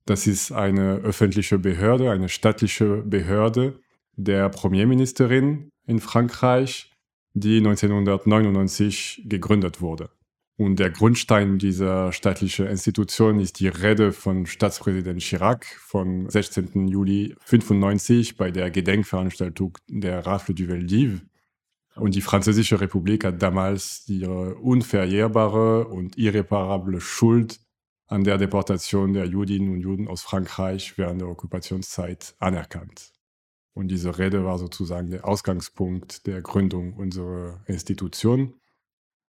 Das ist eine öffentliche Behörde, eine staatliche Behörde der Premierministerin in Frankreich, die 1999 gegründet wurde. Und der Grundstein dieser staatlichen Institution ist die Rede von Staatspräsident Chirac vom 16. Juli 1995 bei der Gedenkveranstaltung der Rafle du Veldiv. Und die Französische Republik hat damals ihre unverjährbare und irreparable Schuld an der Deportation der Judinnen und Juden aus Frankreich während der Okkupationszeit anerkannt. Und diese Rede war sozusagen der Ausgangspunkt der Gründung unserer Institution.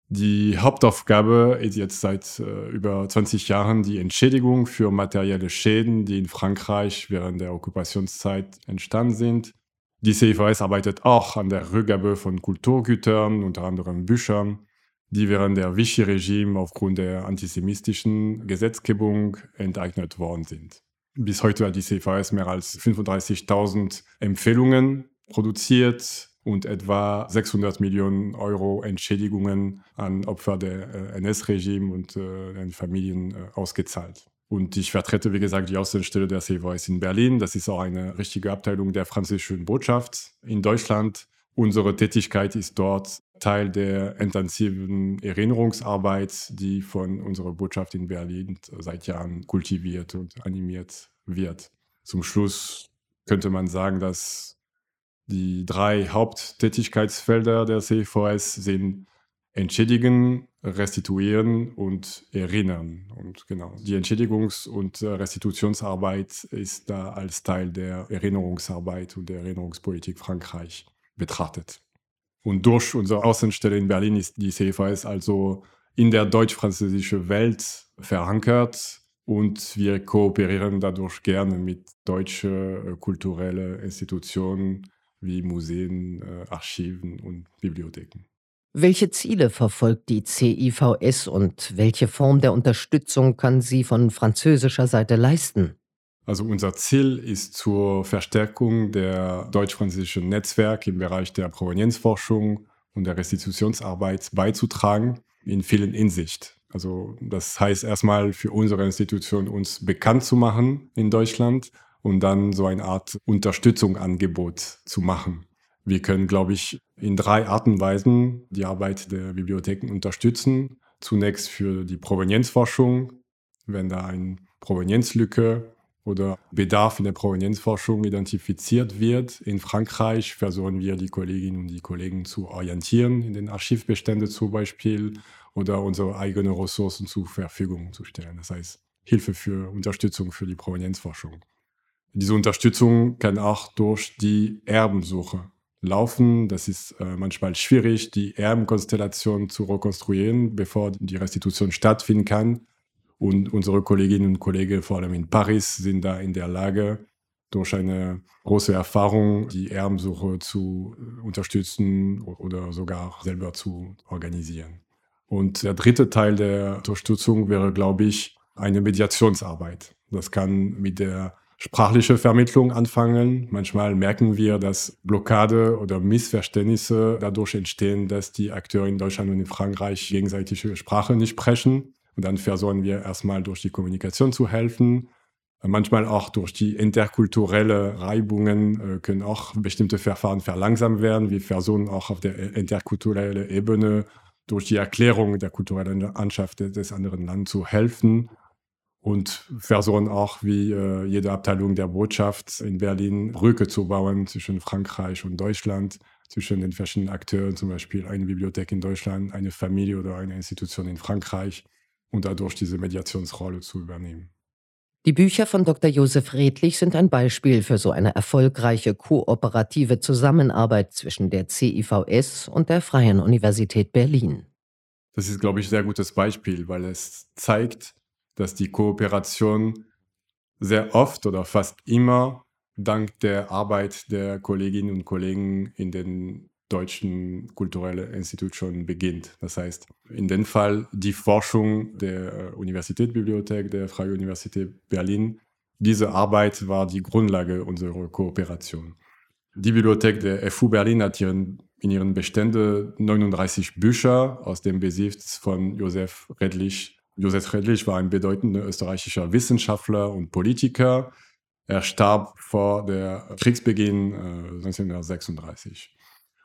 Die Hauptaufgabe ist jetzt seit äh, über 20 Jahren die Entschädigung für materielle Schäden, die in Frankreich während der Okkupationszeit entstanden sind. Die CVS arbeitet auch an der Rückgabe von Kulturgütern, unter anderem Büchern, die während der Vichy-Regime aufgrund der antisemitischen Gesetzgebung enteignet worden sind. Bis heute hat die CVS mehr als 35.000 Empfehlungen produziert, und etwa 600 Millionen Euro Entschädigungen an Opfer der äh, NS-Regime und äh, den Familien äh, ausgezahlt. Und ich vertrete, wie gesagt, die Außenstelle der CVS in Berlin. Das ist auch eine richtige Abteilung der französischen Botschaft in Deutschland. Unsere Tätigkeit ist dort Teil der intensiven Erinnerungsarbeit, die von unserer Botschaft in Berlin seit Jahren kultiviert und animiert wird. Zum Schluss könnte man sagen, dass die drei Haupttätigkeitsfelder der CVS sind Entschädigen, Restituieren und Erinnern. Und genau, die Entschädigungs- und Restitutionsarbeit ist da als Teil der Erinnerungsarbeit und der Erinnerungspolitik Frankreich betrachtet. Und durch unsere Außenstelle in Berlin ist die CVS also in der deutsch-französischen Welt verankert und wir kooperieren dadurch gerne mit deutschen kulturellen Institutionen wie Museen, äh, Archiven und Bibliotheken. Welche Ziele verfolgt die CIVS und welche Form der Unterstützung kann sie von französischer Seite leisten? Also unser Ziel ist zur Verstärkung der deutsch-französischen Netzwerke im Bereich der Provenienzforschung und der Restitutionsarbeit beizutragen in vielen Hinsicht. Also das heißt erstmal für unsere Institution uns bekannt zu machen in Deutschland und dann so eine Art Unterstützungsangebot zu machen. Wir können, glaube ich, in drei Arten und Weisen die Arbeit der Bibliotheken unterstützen. Zunächst für die Provenienzforschung, wenn da eine Provenienzlücke oder Bedarf in der Provenienzforschung identifiziert wird. In Frankreich versuchen wir die Kolleginnen und die Kollegen zu orientieren, in den Archivbeständen zum Beispiel, oder unsere eigenen Ressourcen zur Verfügung zu stellen. Das heißt, Hilfe für Unterstützung für die Provenienzforschung. Diese Unterstützung kann auch durch die Erbensuche laufen. Das ist äh, manchmal schwierig, die Erbenkonstellation zu rekonstruieren, bevor die Restitution stattfinden kann. Und unsere Kolleginnen und Kollegen, vor allem in Paris, sind da in der Lage, durch eine große Erfahrung, die Erbensuche zu unterstützen oder sogar selber zu organisieren. Und der dritte Teil der Unterstützung wäre, glaube ich, eine Mediationsarbeit. Das kann mit der sprachlichen Vermittlung anfangen. Manchmal merken wir, dass Blockade oder Missverständnisse dadurch entstehen, dass die Akteure in Deutschland und in Frankreich gegenseitige Sprache nicht sprechen. Und dann versuchen wir erstmal durch die Kommunikation zu helfen. Manchmal auch durch die interkulturelle Reibungen äh, können auch bestimmte Verfahren verlangsamt werden. Wir versuchen auch auf der interkulturellen Ebene durch die Erklärung der kulturellen Landschaft des anderen Landes zu helfen und versuchen auch, wie äh, jede Abteilung der Botschaft in Berlin, Brücke zu bauen zwischen Frankreich und Deutschland, zwischen den verschiedenen Akteuren, zum Beispiel eine Bibliothek in Deutschland, eine Familie oder eine Institution in Frankreich und dadurch diese Mediationsrolle zu übernehmen. Die Bücher von Dr. Josef Redlich sind ein Beispiel für so eine erfolgreiche kooperative Zusammenarbeit zwischen der CIVS und der Freien Universität Berlin. Das ist, glaube ich, ein sehr gutes Beispiel, weil es zeigt, dass die Kooperation sehr oft oder fast immer dank der Arbeit der Kolleginnen und Kollegen in den deutschen kulturellen Institut schon beginnt. Das heißt, in dem Fall die Forschung der Universitätsbibliothek der Freien Universität Berlin. Diese Arbeit war die Grundlage unserer Kooperation. Die Bibliothek der FU Berlin hat ihren, in ihren Beständen 39 Bücher aus dem Besitz von Josef Redlich. Josef Redlich war ein bedeutender österreichischer Wissenschaftler und Politiker. Er starb vor der Kriegsbeginn äh, 1936.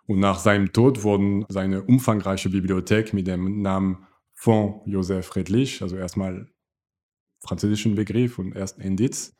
Und nach seinem Tod wurden seine umfangreiche Bibliothek mit dem Namen Fonds Joseph Friedrich, also erstmal französischen Begriff und erst Indiz.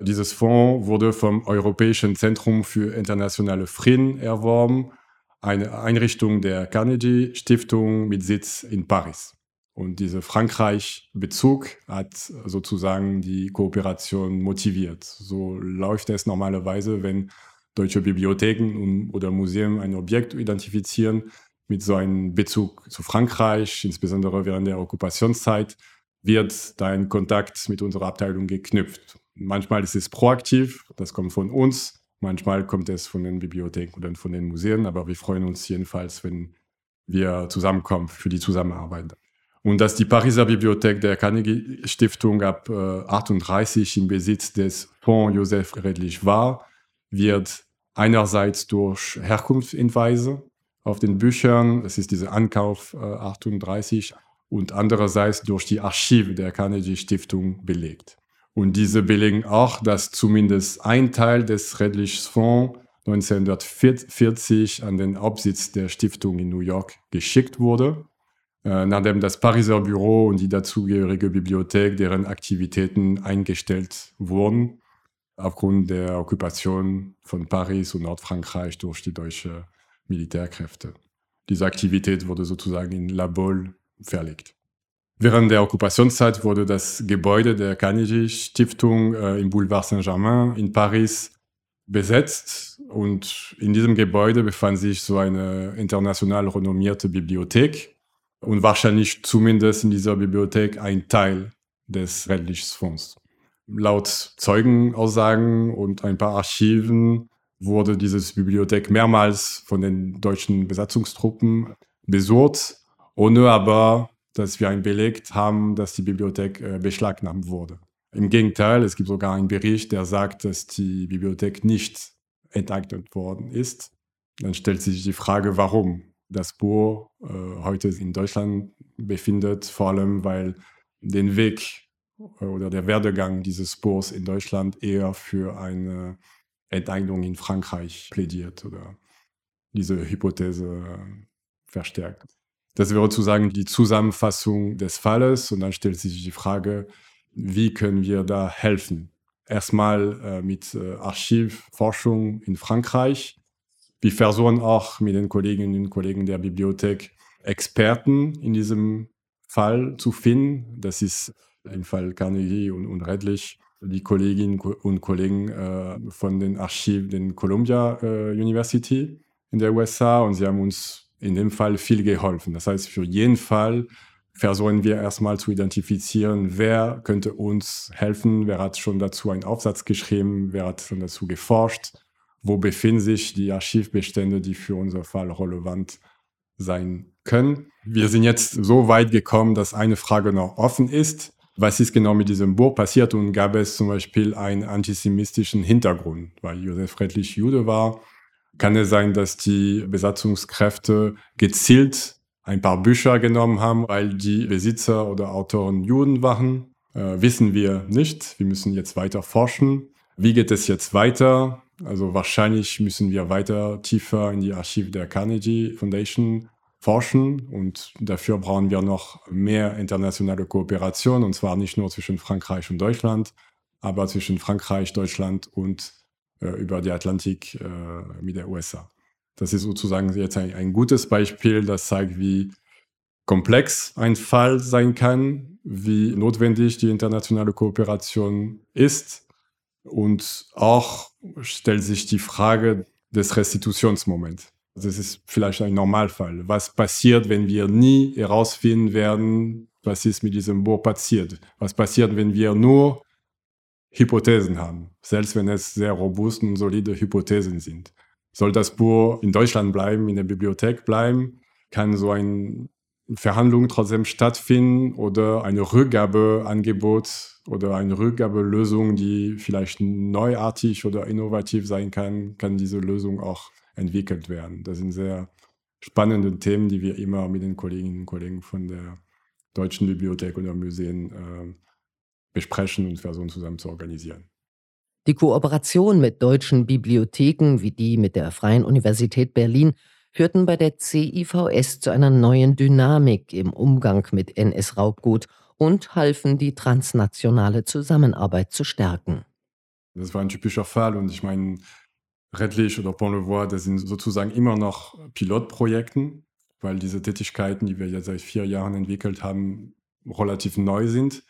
Dieses Fonds wurde vom Europäischen Zentrum für internationale Frieden erworben, eine Einrichtung der Carnegie Stiftung mit Sitz in Paris. Und dieser Frankreich-Bezug hat sozusagen die Kooperation motiviert. So läuft es normalerweise, wenn deutsche Bibliotheken oder Museen ein Objekt identifizieren mit so einem Bezug zu Frankreich, insbesondere während der Okkupationszeit, wird da ein Kontakt mit unserer Abteilung geknüpft. Manchmal ist es proaktiv, das kommt von uns, manchmal kommt es von den Bibliotheken oder von den Museen, aber wir freuen uns jedenfalls, wenn wir zusammenkommen für die Zusammenarbeit. Und dass die Pariser Bibliothek der Carnegie Stiftung ab äh, 38 im Besitz des Fonds Joseph Redlich war, wird einerseits durch Herkunftshinweise auf den Büchern, das ist dieser Ankauf äh, 38, und andererseits durch die Archive der Carnegie Stiftung belegt. Und diese belegen auch, dass zumindest ein Teil des Redlichs Fonds 1940 an den Hauptsitz der Stiftung in New York geschickt wurde, äh, nachdem das Pariser Büro und die dazugehörige Bibliothek deren Aktivitäten eingestellt wurden aufgrund der Okkupation von Paris und Nordfrankreich durch die deutschen Militärkräfte. Diese Aktivität wurde sozusagen in La Baule verlegt. Während der Okkupationszeit wurde das Gebäude der Carnegie Stiftung äh, im Boulevard Saint-Germain in Paris besetzt und in diesem Gebäude befand sich so eine international renommierte Bibliothek und wahrscheinlich zumindest in dieser Bibliothek ein Teil des Redlichsfonds. Laut Zeugenaussagen und ein paar Archiven wurde diese Bibliothek mehrmals von den deutschen Besatzungstruppen besucht, ohne aber, dass wir einen Beleg haben, dass die Bibliothek äh, beschlagnahmt wurde. Im Gegenteil, es gibt sogar einen Bericht, der sagt, dass die Bibliothek nicht enteignet worden ist. Dann stellt sich die Frage, warum das Buch äh, heute in Deutschland befindet, vor allem weil den Weg oder der Werdegang dieses Buchs in Deutschland eher für eine Enteignung in Frankreich plädiert oder diese Hypothese verstärkt. Das wäre sozusagen die Zusammenfassung des Falles und dann stellt sich die Frage, wie können wir da helfen? Erstmal äh, mit äh, Archivforschung in Frankreich. Wir versuchen auch mit den Kolleginnen und Kollegen der Bibliothek Experten in diesem Fall zu finden. Das ist im Fall Carnegie und, und Redlich, die Kolleginnen und Kollegen äh, von den Archiven der Columbia äh, University in der USA und sie haben uns in dem Fall viel geholfen. Das heißt, für jeden Fall versuchen wir erstmal zu identifizieren, wer könnte uns helfen, wer hat schon dazu einen Aufsatz geschrieben, wer hat schon dazu geforscht, wo befinden sich die Archivbestände, die für unser Fall relevant sein können. Wir sind jetzt so weit gekommen, dass eine Frage noch offen ist. Was ist genau mit diesem Buch passiert und gab es zum Beispiel einen antisemitischen Hintergrund, weil Josef Friedrich Jude war? Kann es sein, dass die Besatzungskräfte gezielt ein paar Bücher genommen haben, weil die Besitzer oder Autoren Juden waren. Äh, wissen wir nicht. Wir müssen jetzt weiter forschen. Wie geht es jetzt weiter? Also wahrscheinlich müssen wir weiter tiefer in die Archive der Carnegie Foundation forschen und dafür brauchen wir noch mehr internationale Kooperation und zwar nicht nur zwischen Frankreich und Deutschland, aber zwischen Frankreich, Deutschland und äh, über die Atlantik äh, mit der USA. Das ist sozusagen jetzt ein, ein gutes Beispiel, das zeigt, wie komplex ein Fall sein kann, wie notwendig die internationale Kooperation ist. Und auch stellt sich die Frage des Restitutionsmoments. Das ist vielleicht ein Normalfall. Was passiert, wenn wir nie herausfinden werden, was ist mit diesem Buch passiert? Was passiert, wenn wir nur Hypothesen haben, selbst wenn es sehr robuste und solide Hypothesen sind? Soll das Buch in Deutschland bleiben, in der Bibliothek bleiben? Kann so eine Verhandlung trotzdem stattfinden oder ein Rückgabeangebot oder eine Rückgabelösung, die vielleicht neuartig oder innovativ sein kann, kann diese Lösung auch entwickelt werden. Das sind sehr spannende Themen, die wir immer mit den Kolleginnen und Kollegen von der Deutschen Bibliothek oder Museen äh, besprechen und versuchen zusammen zu organisieren. Die Kooperation mit deutschen Bibliotheken wie die mit der Freien Universität Berlin führten bei der CIVS zu einer neuen Dynamik im Umgang mit NS-Raubgut und halfen, die transnationale Zusammenarbeit zu stärken. Das war ein typischer Fall und ich meine, Redlich oder Pont-le-Voix, das sind sozusagen immer noch Pilotprojekten, weil diese Tätigkeiten, die wir ja seit vier Jahren entwickelt haben, relativ neu sind.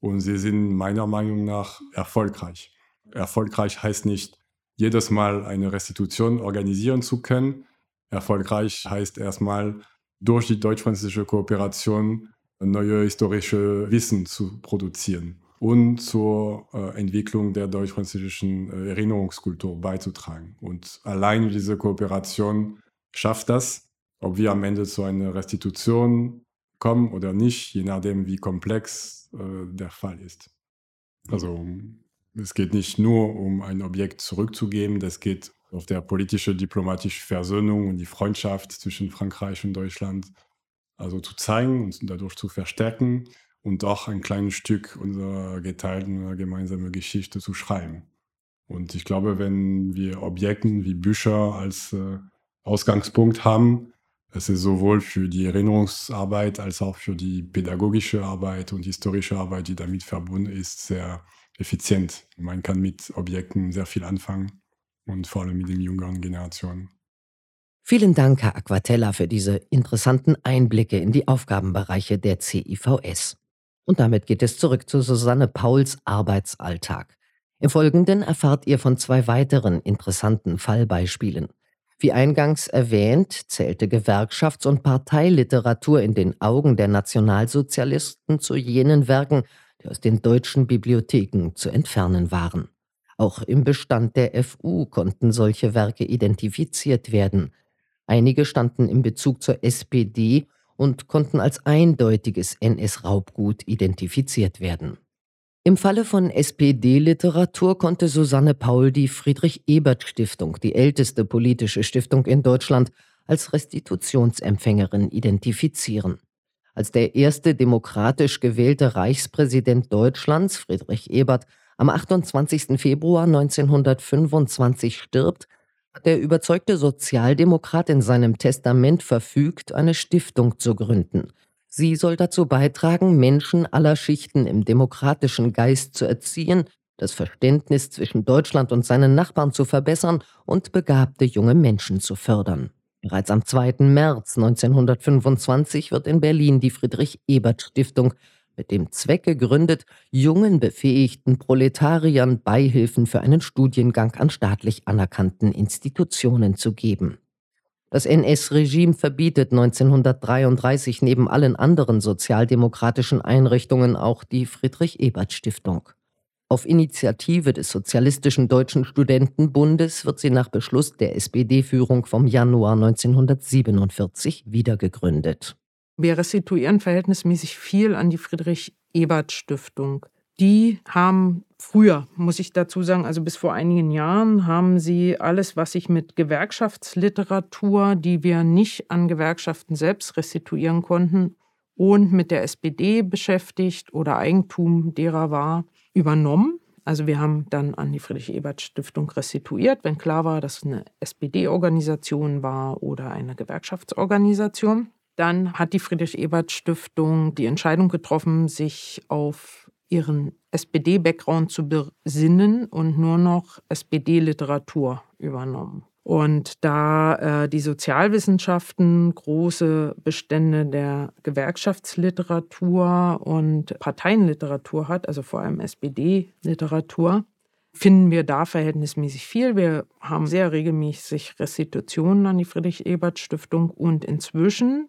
Und sie sind meiner Meinung nach erfolgreich. Erfolgreich heißt nicht, jedes Mal eine Restitution organisieren zu können. Erfolgreich heißt erstmal, durch die deutsch-französische Kooperation neue historische Wissen zu produzieren und zur äh, Entwicklung der deutsch-französischen äh, Erinnerungskultur beizutragen. Und allein diese Kooperation schafft das, ob wir am Ende zu einer Restitution kommen oder nicht, je nachdem, wie komplex äh, der Fall ist. Also es geht nicht nur um ein Objekt zurückzugeben, das geht auf der politische, diplomatische Versöhnung und die Freundschaft zwischen Frankreich und Deutschland also zu zeigen und dadurch zu verstärken und auch ein kleines Stück unserer geteilten gemeinsamen Geschichte zu schreiben. Und ich glaube, wenn wir Objekten wie Bücher als äh, Ausgangspunkt haben, es ist sowohl für die Erinnerungsarbeit als auch für die pädagogische Arbeit und historische Arbeit, die damit verbunden ist, sehr effizient. Man kann mit Objekten sehr viel anfangen und vor allem mit den jüngeren Generationen. Vielen Dank, Herr Aquatella, für diese interessanten Einblicke in die Aufgabenbereiche der CIVS. Und damit geht es zurück zu Susanne Pauls Arbeitsalltag. Im Folgenden erfahrt ihr von zwei weiteren interessanten Fallbeispielen. Wie eingangs erwähnt, zählte Gewerkschafts- und Parteiliteratur in den Augen der Nationalsozialisten zu jenen Werken, die aus den deutschen Bibliotheken zu entfernen waren. Auch im Bestand der FU konnten solche Werke identifiziert werden. Einige standen im Bezug zur SPD und konnten als eindeutiges NS-Raubgut identifiziert werden. Im Falle von SPD-Literatur konnte Susanne Paul die Friedrich-Ebert-Stiftung, die älteste politische Stiftung in Deutschland, als Restitutionsempfängerin identifizieren. Als der erste demokratisch gewählte Reichspräsident Deutschlands, Friedrich Ebert, am 28. Februar 1925 stirbt, der überzeugte Sozialdemokrat in seinem Testament verfügt, eine Stiftung zu gründen. Sie soll dazu beitragen, Menschen aller Schichten im demokratischen Geist zu erziehen, das Verständnis zwischen Deutschland und seinen Nachbarn zu verbessern und begabte junge Menschen zu fördern. Bereits am 2. März 1925 wird in Berlin die Friedrich-Ebert-Stiftung mit dem Zweck gegründet, jungen befähigten Proletariern Beihilfen für einen Studiengang an staatlich anerkannten Institutionen zu geben. Das NS-Regime verbietet 1933 neben allen anderen sozialdemokratischen Einrichtungen auch die Friedrich-Ebert-Stiftung. Auf Initiative des Sozialistischen Deutschen Studentenbundes wird sie nach Beschluss der SPD-Führung vom Januar 1947 wiedergegründet. Wir restituieren verhältnismäßig viel an die Friedrich-Ebert-Stiftung. Die haben früher, muss ich dazu sagen, also bis vor einigen Jahren, haben sie alles, was sich mit Gewerkschaftsliteratur, die wir nicht an Gewerkschaften selbst restituieren konnten, und mit der SPD beschäftigt oder Eigentum derer war, übernommen. Also wir haben dann an die Friedrich-Ebert-Stiftung restituiert, wenn klar war, dass es eine SPD-Organisation war oder eine Gewerkschaftsorganisation. Dann hat die Friedrich-Ebert-Stiftung die Entscheidung getroffen, sich auf ihren SPD-Background zu besinnen und nur noch SPD-Literatur übernommen. Und da äh, die Sozialwissenschaften große Bestände der Gewerkschaftsliteratur und Parteienliteratur hat, also vor allem SPD-Literatur, finden wir da verhältnismäßig viel. Wir haben sehr regelmäßig Restitutionen an die Friedrich-Ebert-Stiftung und inzwischen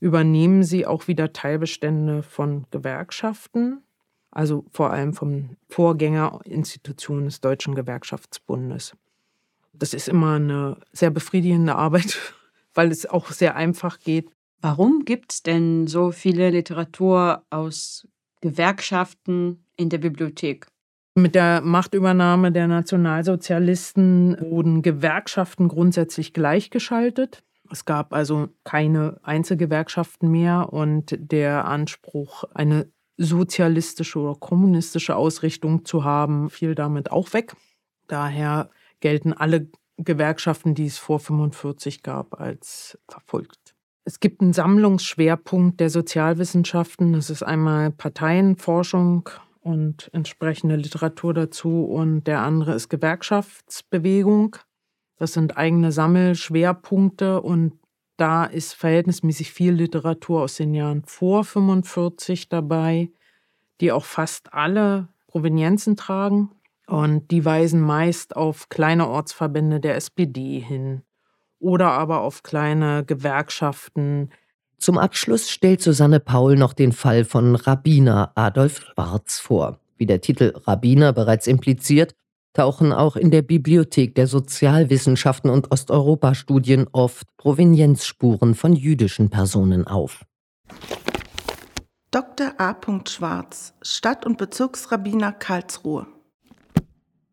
übernehmen sie auch wieder Teilbestände von Gewerkschaften, also vor allem von Vorgängerinstitutionen des Deutschen Gewerkschaftsbundes das ist immer eine sehr befriedigende Arbeit, weil es auch sehr einfach geht. Warum gibt es denn so viele Literatur aus Gewerkschaften in der Bibliothek? Mit der Machtübernahme der Nationalsozialisten wurden Gewerkschaften grundsätzlich gleichgeschaltet. Es gab also keine Einzelgewerkschaften mehr und der Anspruch, eine sozialistische oder kommunistische Ausrichtung zu haben, fiel damit auch weg. Daher gelten alle Gewerkschaften, die es vor 45 gab, als verfolgt. Es gibt einen Sammlungsschwerpunkt der Sozialwissenschaften. Das ist einmal Parteienforschung und entsprechende Literatur dazu und der andere ist Gewerkschaftsbewegung. Das sind eigene Sammelschwerpunkte und da ist verhältnismäßig viel Literatur aus den Jahren vor 45 dabei, die auch fast alle Provenienzen tragen. Und die weisen meist auf kleine Ortsverbände der SPD hin oder aber auf kleine Gewerkschaften. Zum Abschluss stellt Susanne Paul noch den Fall von Rabbiner Adolf Schwarz vor. Wie der Titel Rabbiner bereits impliziert, tauchen auch in der Bibliothek der Sozialwissenschaften und Osteuropa-Studien oft Provenienzspuren von jüdischen Personen auf. Dr. A. Schwarz, Stadt- und Bezirksrabbiner Karlsruhe.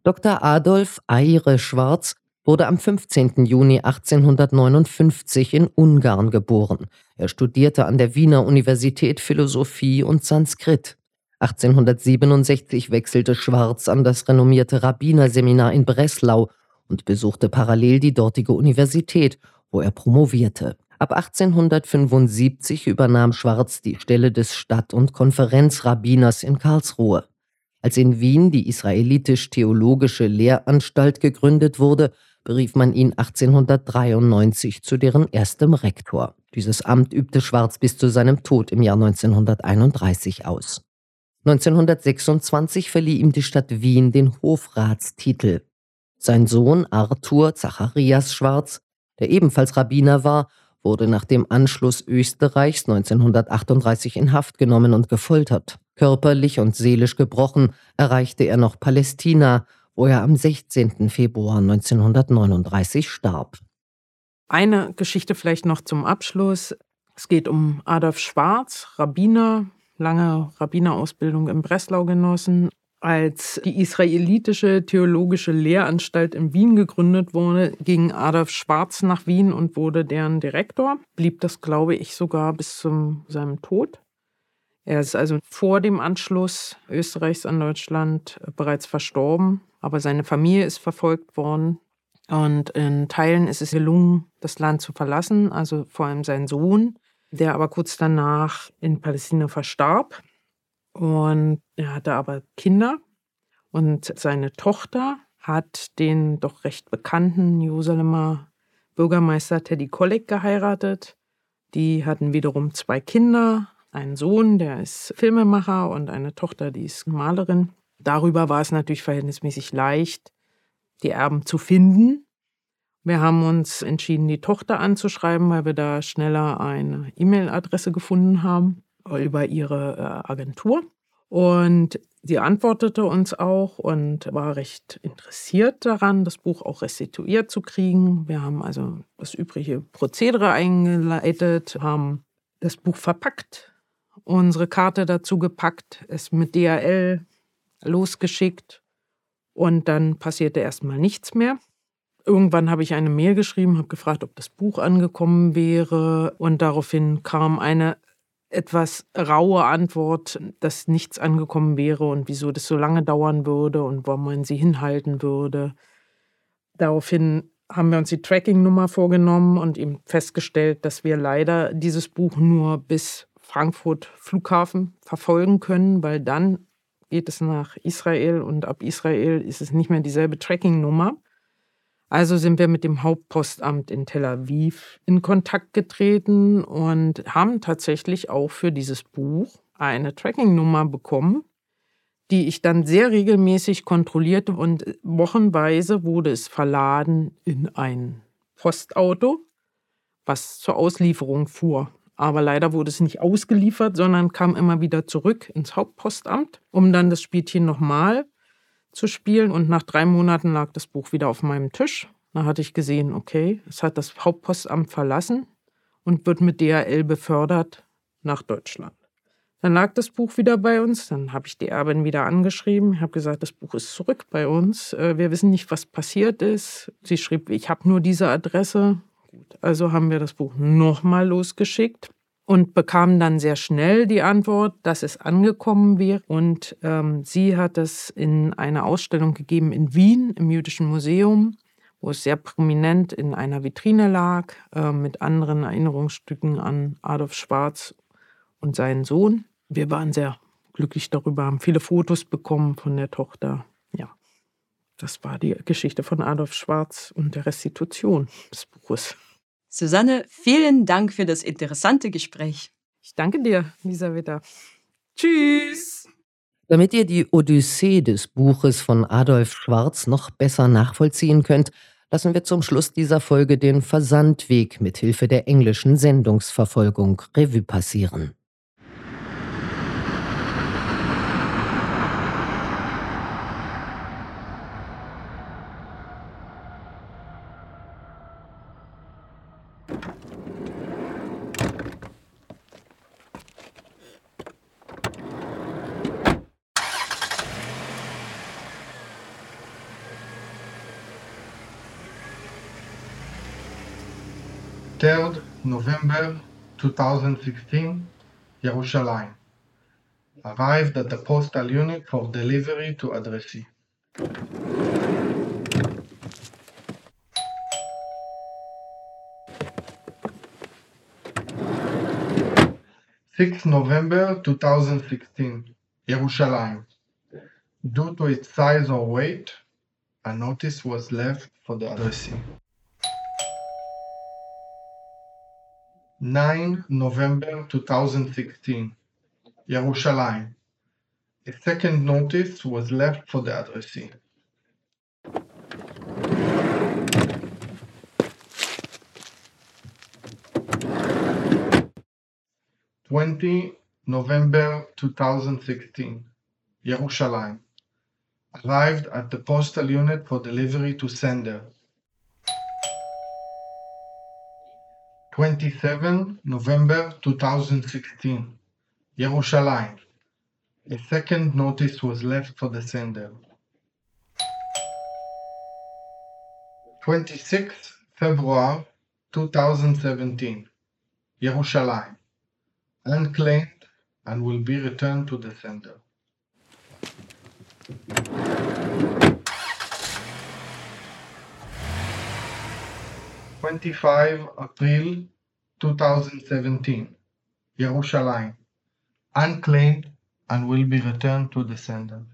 Dr. Adolf Eire Schwarz wurde am 15. Juni 1859 in Ungarn geboren. Er studierte an der Wiener Universität Philosophie und Sanskrit. 1867 wechselte Schwarz an das renommierte Rabbinerseminar in Breslau und besuchte parallel die dortige Universität, wo er promovierte. Ab 1875 übernahm Schwarz die Stelle des Stadt- und Konferenzrabbiners in Karlsruhe. Als in Wien die Israelitisch-Theologische Lehranstalt gegründet wurde, berief man ihn 1893 zu deren erstem Rektor. Dieses Amt übte Schwarz bis zu seinem Tod im Jahr 1931 aus. 1926 verlieh ihm die Stadt Wien den Hofratstitel. Sein Sohn Arthur Zacharias Schwarz, der ebenfalls Rabbiner war, wurde nach dem Anschluss Österreichs 1938 in Haft genommen und gefoltert. Körperlich und seelisch gebrochen erreichte er noch Palästina, wo er am 16. Februar 1939 starb. Eine Geschichte vielleicht noch zum Abschluss. Es geht um Adolf Schwarz, Rabbiner, lange Rabbinerausbildung in Breslau genossen. Als die israelitische theologische Lehranstalt in Wien gegründet wurde, ging Adolf Schwarz nach Wien und wurde deren Direktor. Blieb das, glaube ich, sogar bis zu seinem Tod. Er ist also vor dem Anschluss Österreichs an Deutschland äh, bereits verstorben, aber seine Familie ist verfolgt worden. Und in Teilen ist es gelungen, das Land zu verlassen, also vor allem sein Sohn, der aber kurz danach in Palästina verstarb. Und er hatte aber Kinder. Und seine Tochter hat den doch recht bekannten Jerusalemer Bürgermeister Teddy Kollek geheiratet. Die hatten wiederum zwei Kinder, einen Sohn, der ist Filmemacher und eine Tochter, die ist Malerin. Darüber war es natürlich verhältnismäßig leicht, die Erben zu finden. Wir haben uns entschieden, die Tochter anzuschreiben, weil wir da schneller eine E-Mail-Adresse gefunden haben über ihre äh, Agentur. Und sie antwortete uns auch und war recht interessiert daran, das Buch auch restituiert zu kriegen. Wir haben also das übliche Prozedere eingeleitet, haben das Buch verpackt, unsere Karte dazu gepackt, es mit DHL losgeschickt und dann passierte erstmal nichts mehr. Irgendwann habe ich eine Mail geschrieben, habe gefragt, ob das Buch angekommen wäre und daraufhin kam eine etwas raue Antwort, dass nichts angekommen wäre und wieso das so lange dauern würde und wo man sie hinhalten würde. Daraufhin haben wir uns die Tracking-Nummer vorgenommen und ihm festgestellt, dass wir leider dieses Buch nur bis Frankfurt Flughafen verfolgen können, weil dann geht es nach Israel und ab Israel ist es nicht mehr dieselbe Tracking-Nummer. Also sind wir mit dem Hauptpostamt in Tel Aviv in Kontakt getreten und haben tatsächlich auch für dieses Buch eine Tracking-Nummer bekommen, die ich dann sehr regelmäßig kontrollierte und wochenweise wurde es verladen in ein Postauto, was zur Auslieferung fuhr. Aber leider wurde es nicht ausgeliefert, sondern kam immer wieder zurück ins Hauptpostamt, um dann das Spielchen nochmal zu spielen. Und nach drei Monaten lag das Buch wieder auf meinem Tisch. Da hatte ich gesehen, okay, es hat das Hauptpostamt verlassen und wird mit DHL befördert nach Deutschland. Dann lag das Buch wieder bei uns. Dann habe ich die Erbin wieder angeschrieben. Habe gesagt, das Buch ist zurück bei uns. Äh, wir wissen nicht, was passiert ist. Sie schrieb, ich habe nur diese Adresse. Gut, also haben wir das Buch nochmal losgeschickt und bekam dann sehr schnell die Antwort, dass es angekommen wäre. Und ähm, sie hat es in einer Ausstellung gegeben in Wien im Jüdischen Museum, wo es sehr prominent in einer Vitrine lag, äh, mit anderen Erinnerungsstücken an Adolf Schwarz und seinen Sohn. Wir waren sehr glücklich darüber, haben viele Fotos bekommen von der Tochter. Ja, das war die Geschichte von Adolf Schwarz und der Restitution des Buches. Susanne, vielen Dank für das interessante Gespräch. Ich danke dir, Elisabetta. Tschüss. Damit ihr die Odyssee des Buches von Adolf Schwarz noch besser nachvollziehen könnt, lassen wir zum Schluss dieser Folge den Versandweg mit Hilfe der englischen Sendungsverfolgung Revue passieren. 2016, Yerushalayim. Arrived at the postal unit for delivery to addressee. Sixth November 2016, Yerushalayim. Due to its size or weight, a notice was left for the addressee. 9 November 2016, Yerushalayim. A second notice was left for the addressee. Twenty November 2016, Yerushalayim. Arrived at the postal unit for delivery to sender. 27 November 2016, Yerushalayim. A second notice was left for the sender. 26 February 2017, Yerushalayim. Unclaimed and will be returned to the sender. 25 April 2017, Yerushalayim, unclaimed and will be returned to the sender.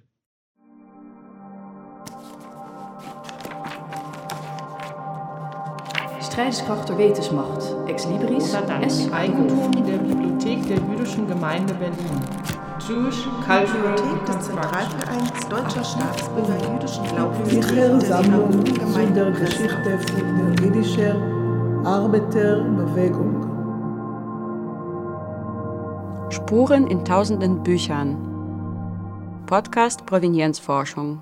Strijdenskracht door wetensmacht. Ex Libris. S. Eigentum der Bibliothek der Jüdischen Gemeinde Berlin. Jewish Cultural Bibliothek des Zentralvereins Deutscher Staatsbürger jüdischen Glaubens Sicher Sammlung zu der Geschichte von der jüdischen Arbeiterbewegung. Spuren in tausenden Büchern. Podcast Provenienzforschung.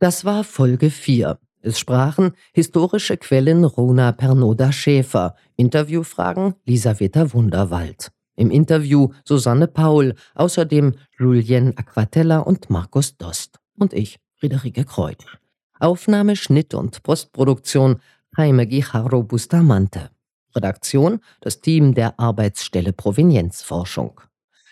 Das war Folge 4. Es sprachen historische Quellen Rona Pernoda Schäfer, Interviewfragen Lisaveta Wunderwald. Im Interview Susanne Paul, außerdem Julien Aquatella und Markus Dost. Und ich, Friederike Kreuz. Aufnahme, Schnitt und Postproduktion Jaime Guijarro Bustamante. Redaktion das Team der Arbeitsstelle Provenienzforschung.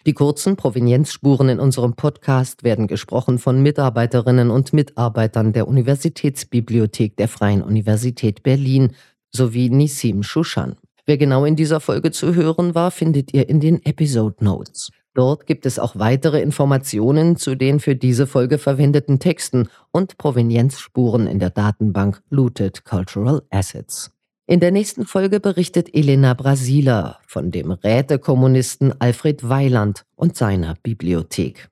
Die kurzen Provenienzspuren in unserem Podcast werden gesprochen von Mitarbeiterinnen und Mitarbeitern der Universitätsbibliothek der Freien Universität Berlin sowie Nissim Shushan. Wer genau in dieser Folge zu hören war, findet ihr in den Episode Notes. Dort gibt es auch weitere Informationen zu den für diese Folge verwendeten Texten und Provenienzspuren in der Datenbank Looted Cultural Assets. In der nächsten Folge berichtet Elena Brasiler von dem Rätekommunisten Alfred Weiland und seiner Bibliothek.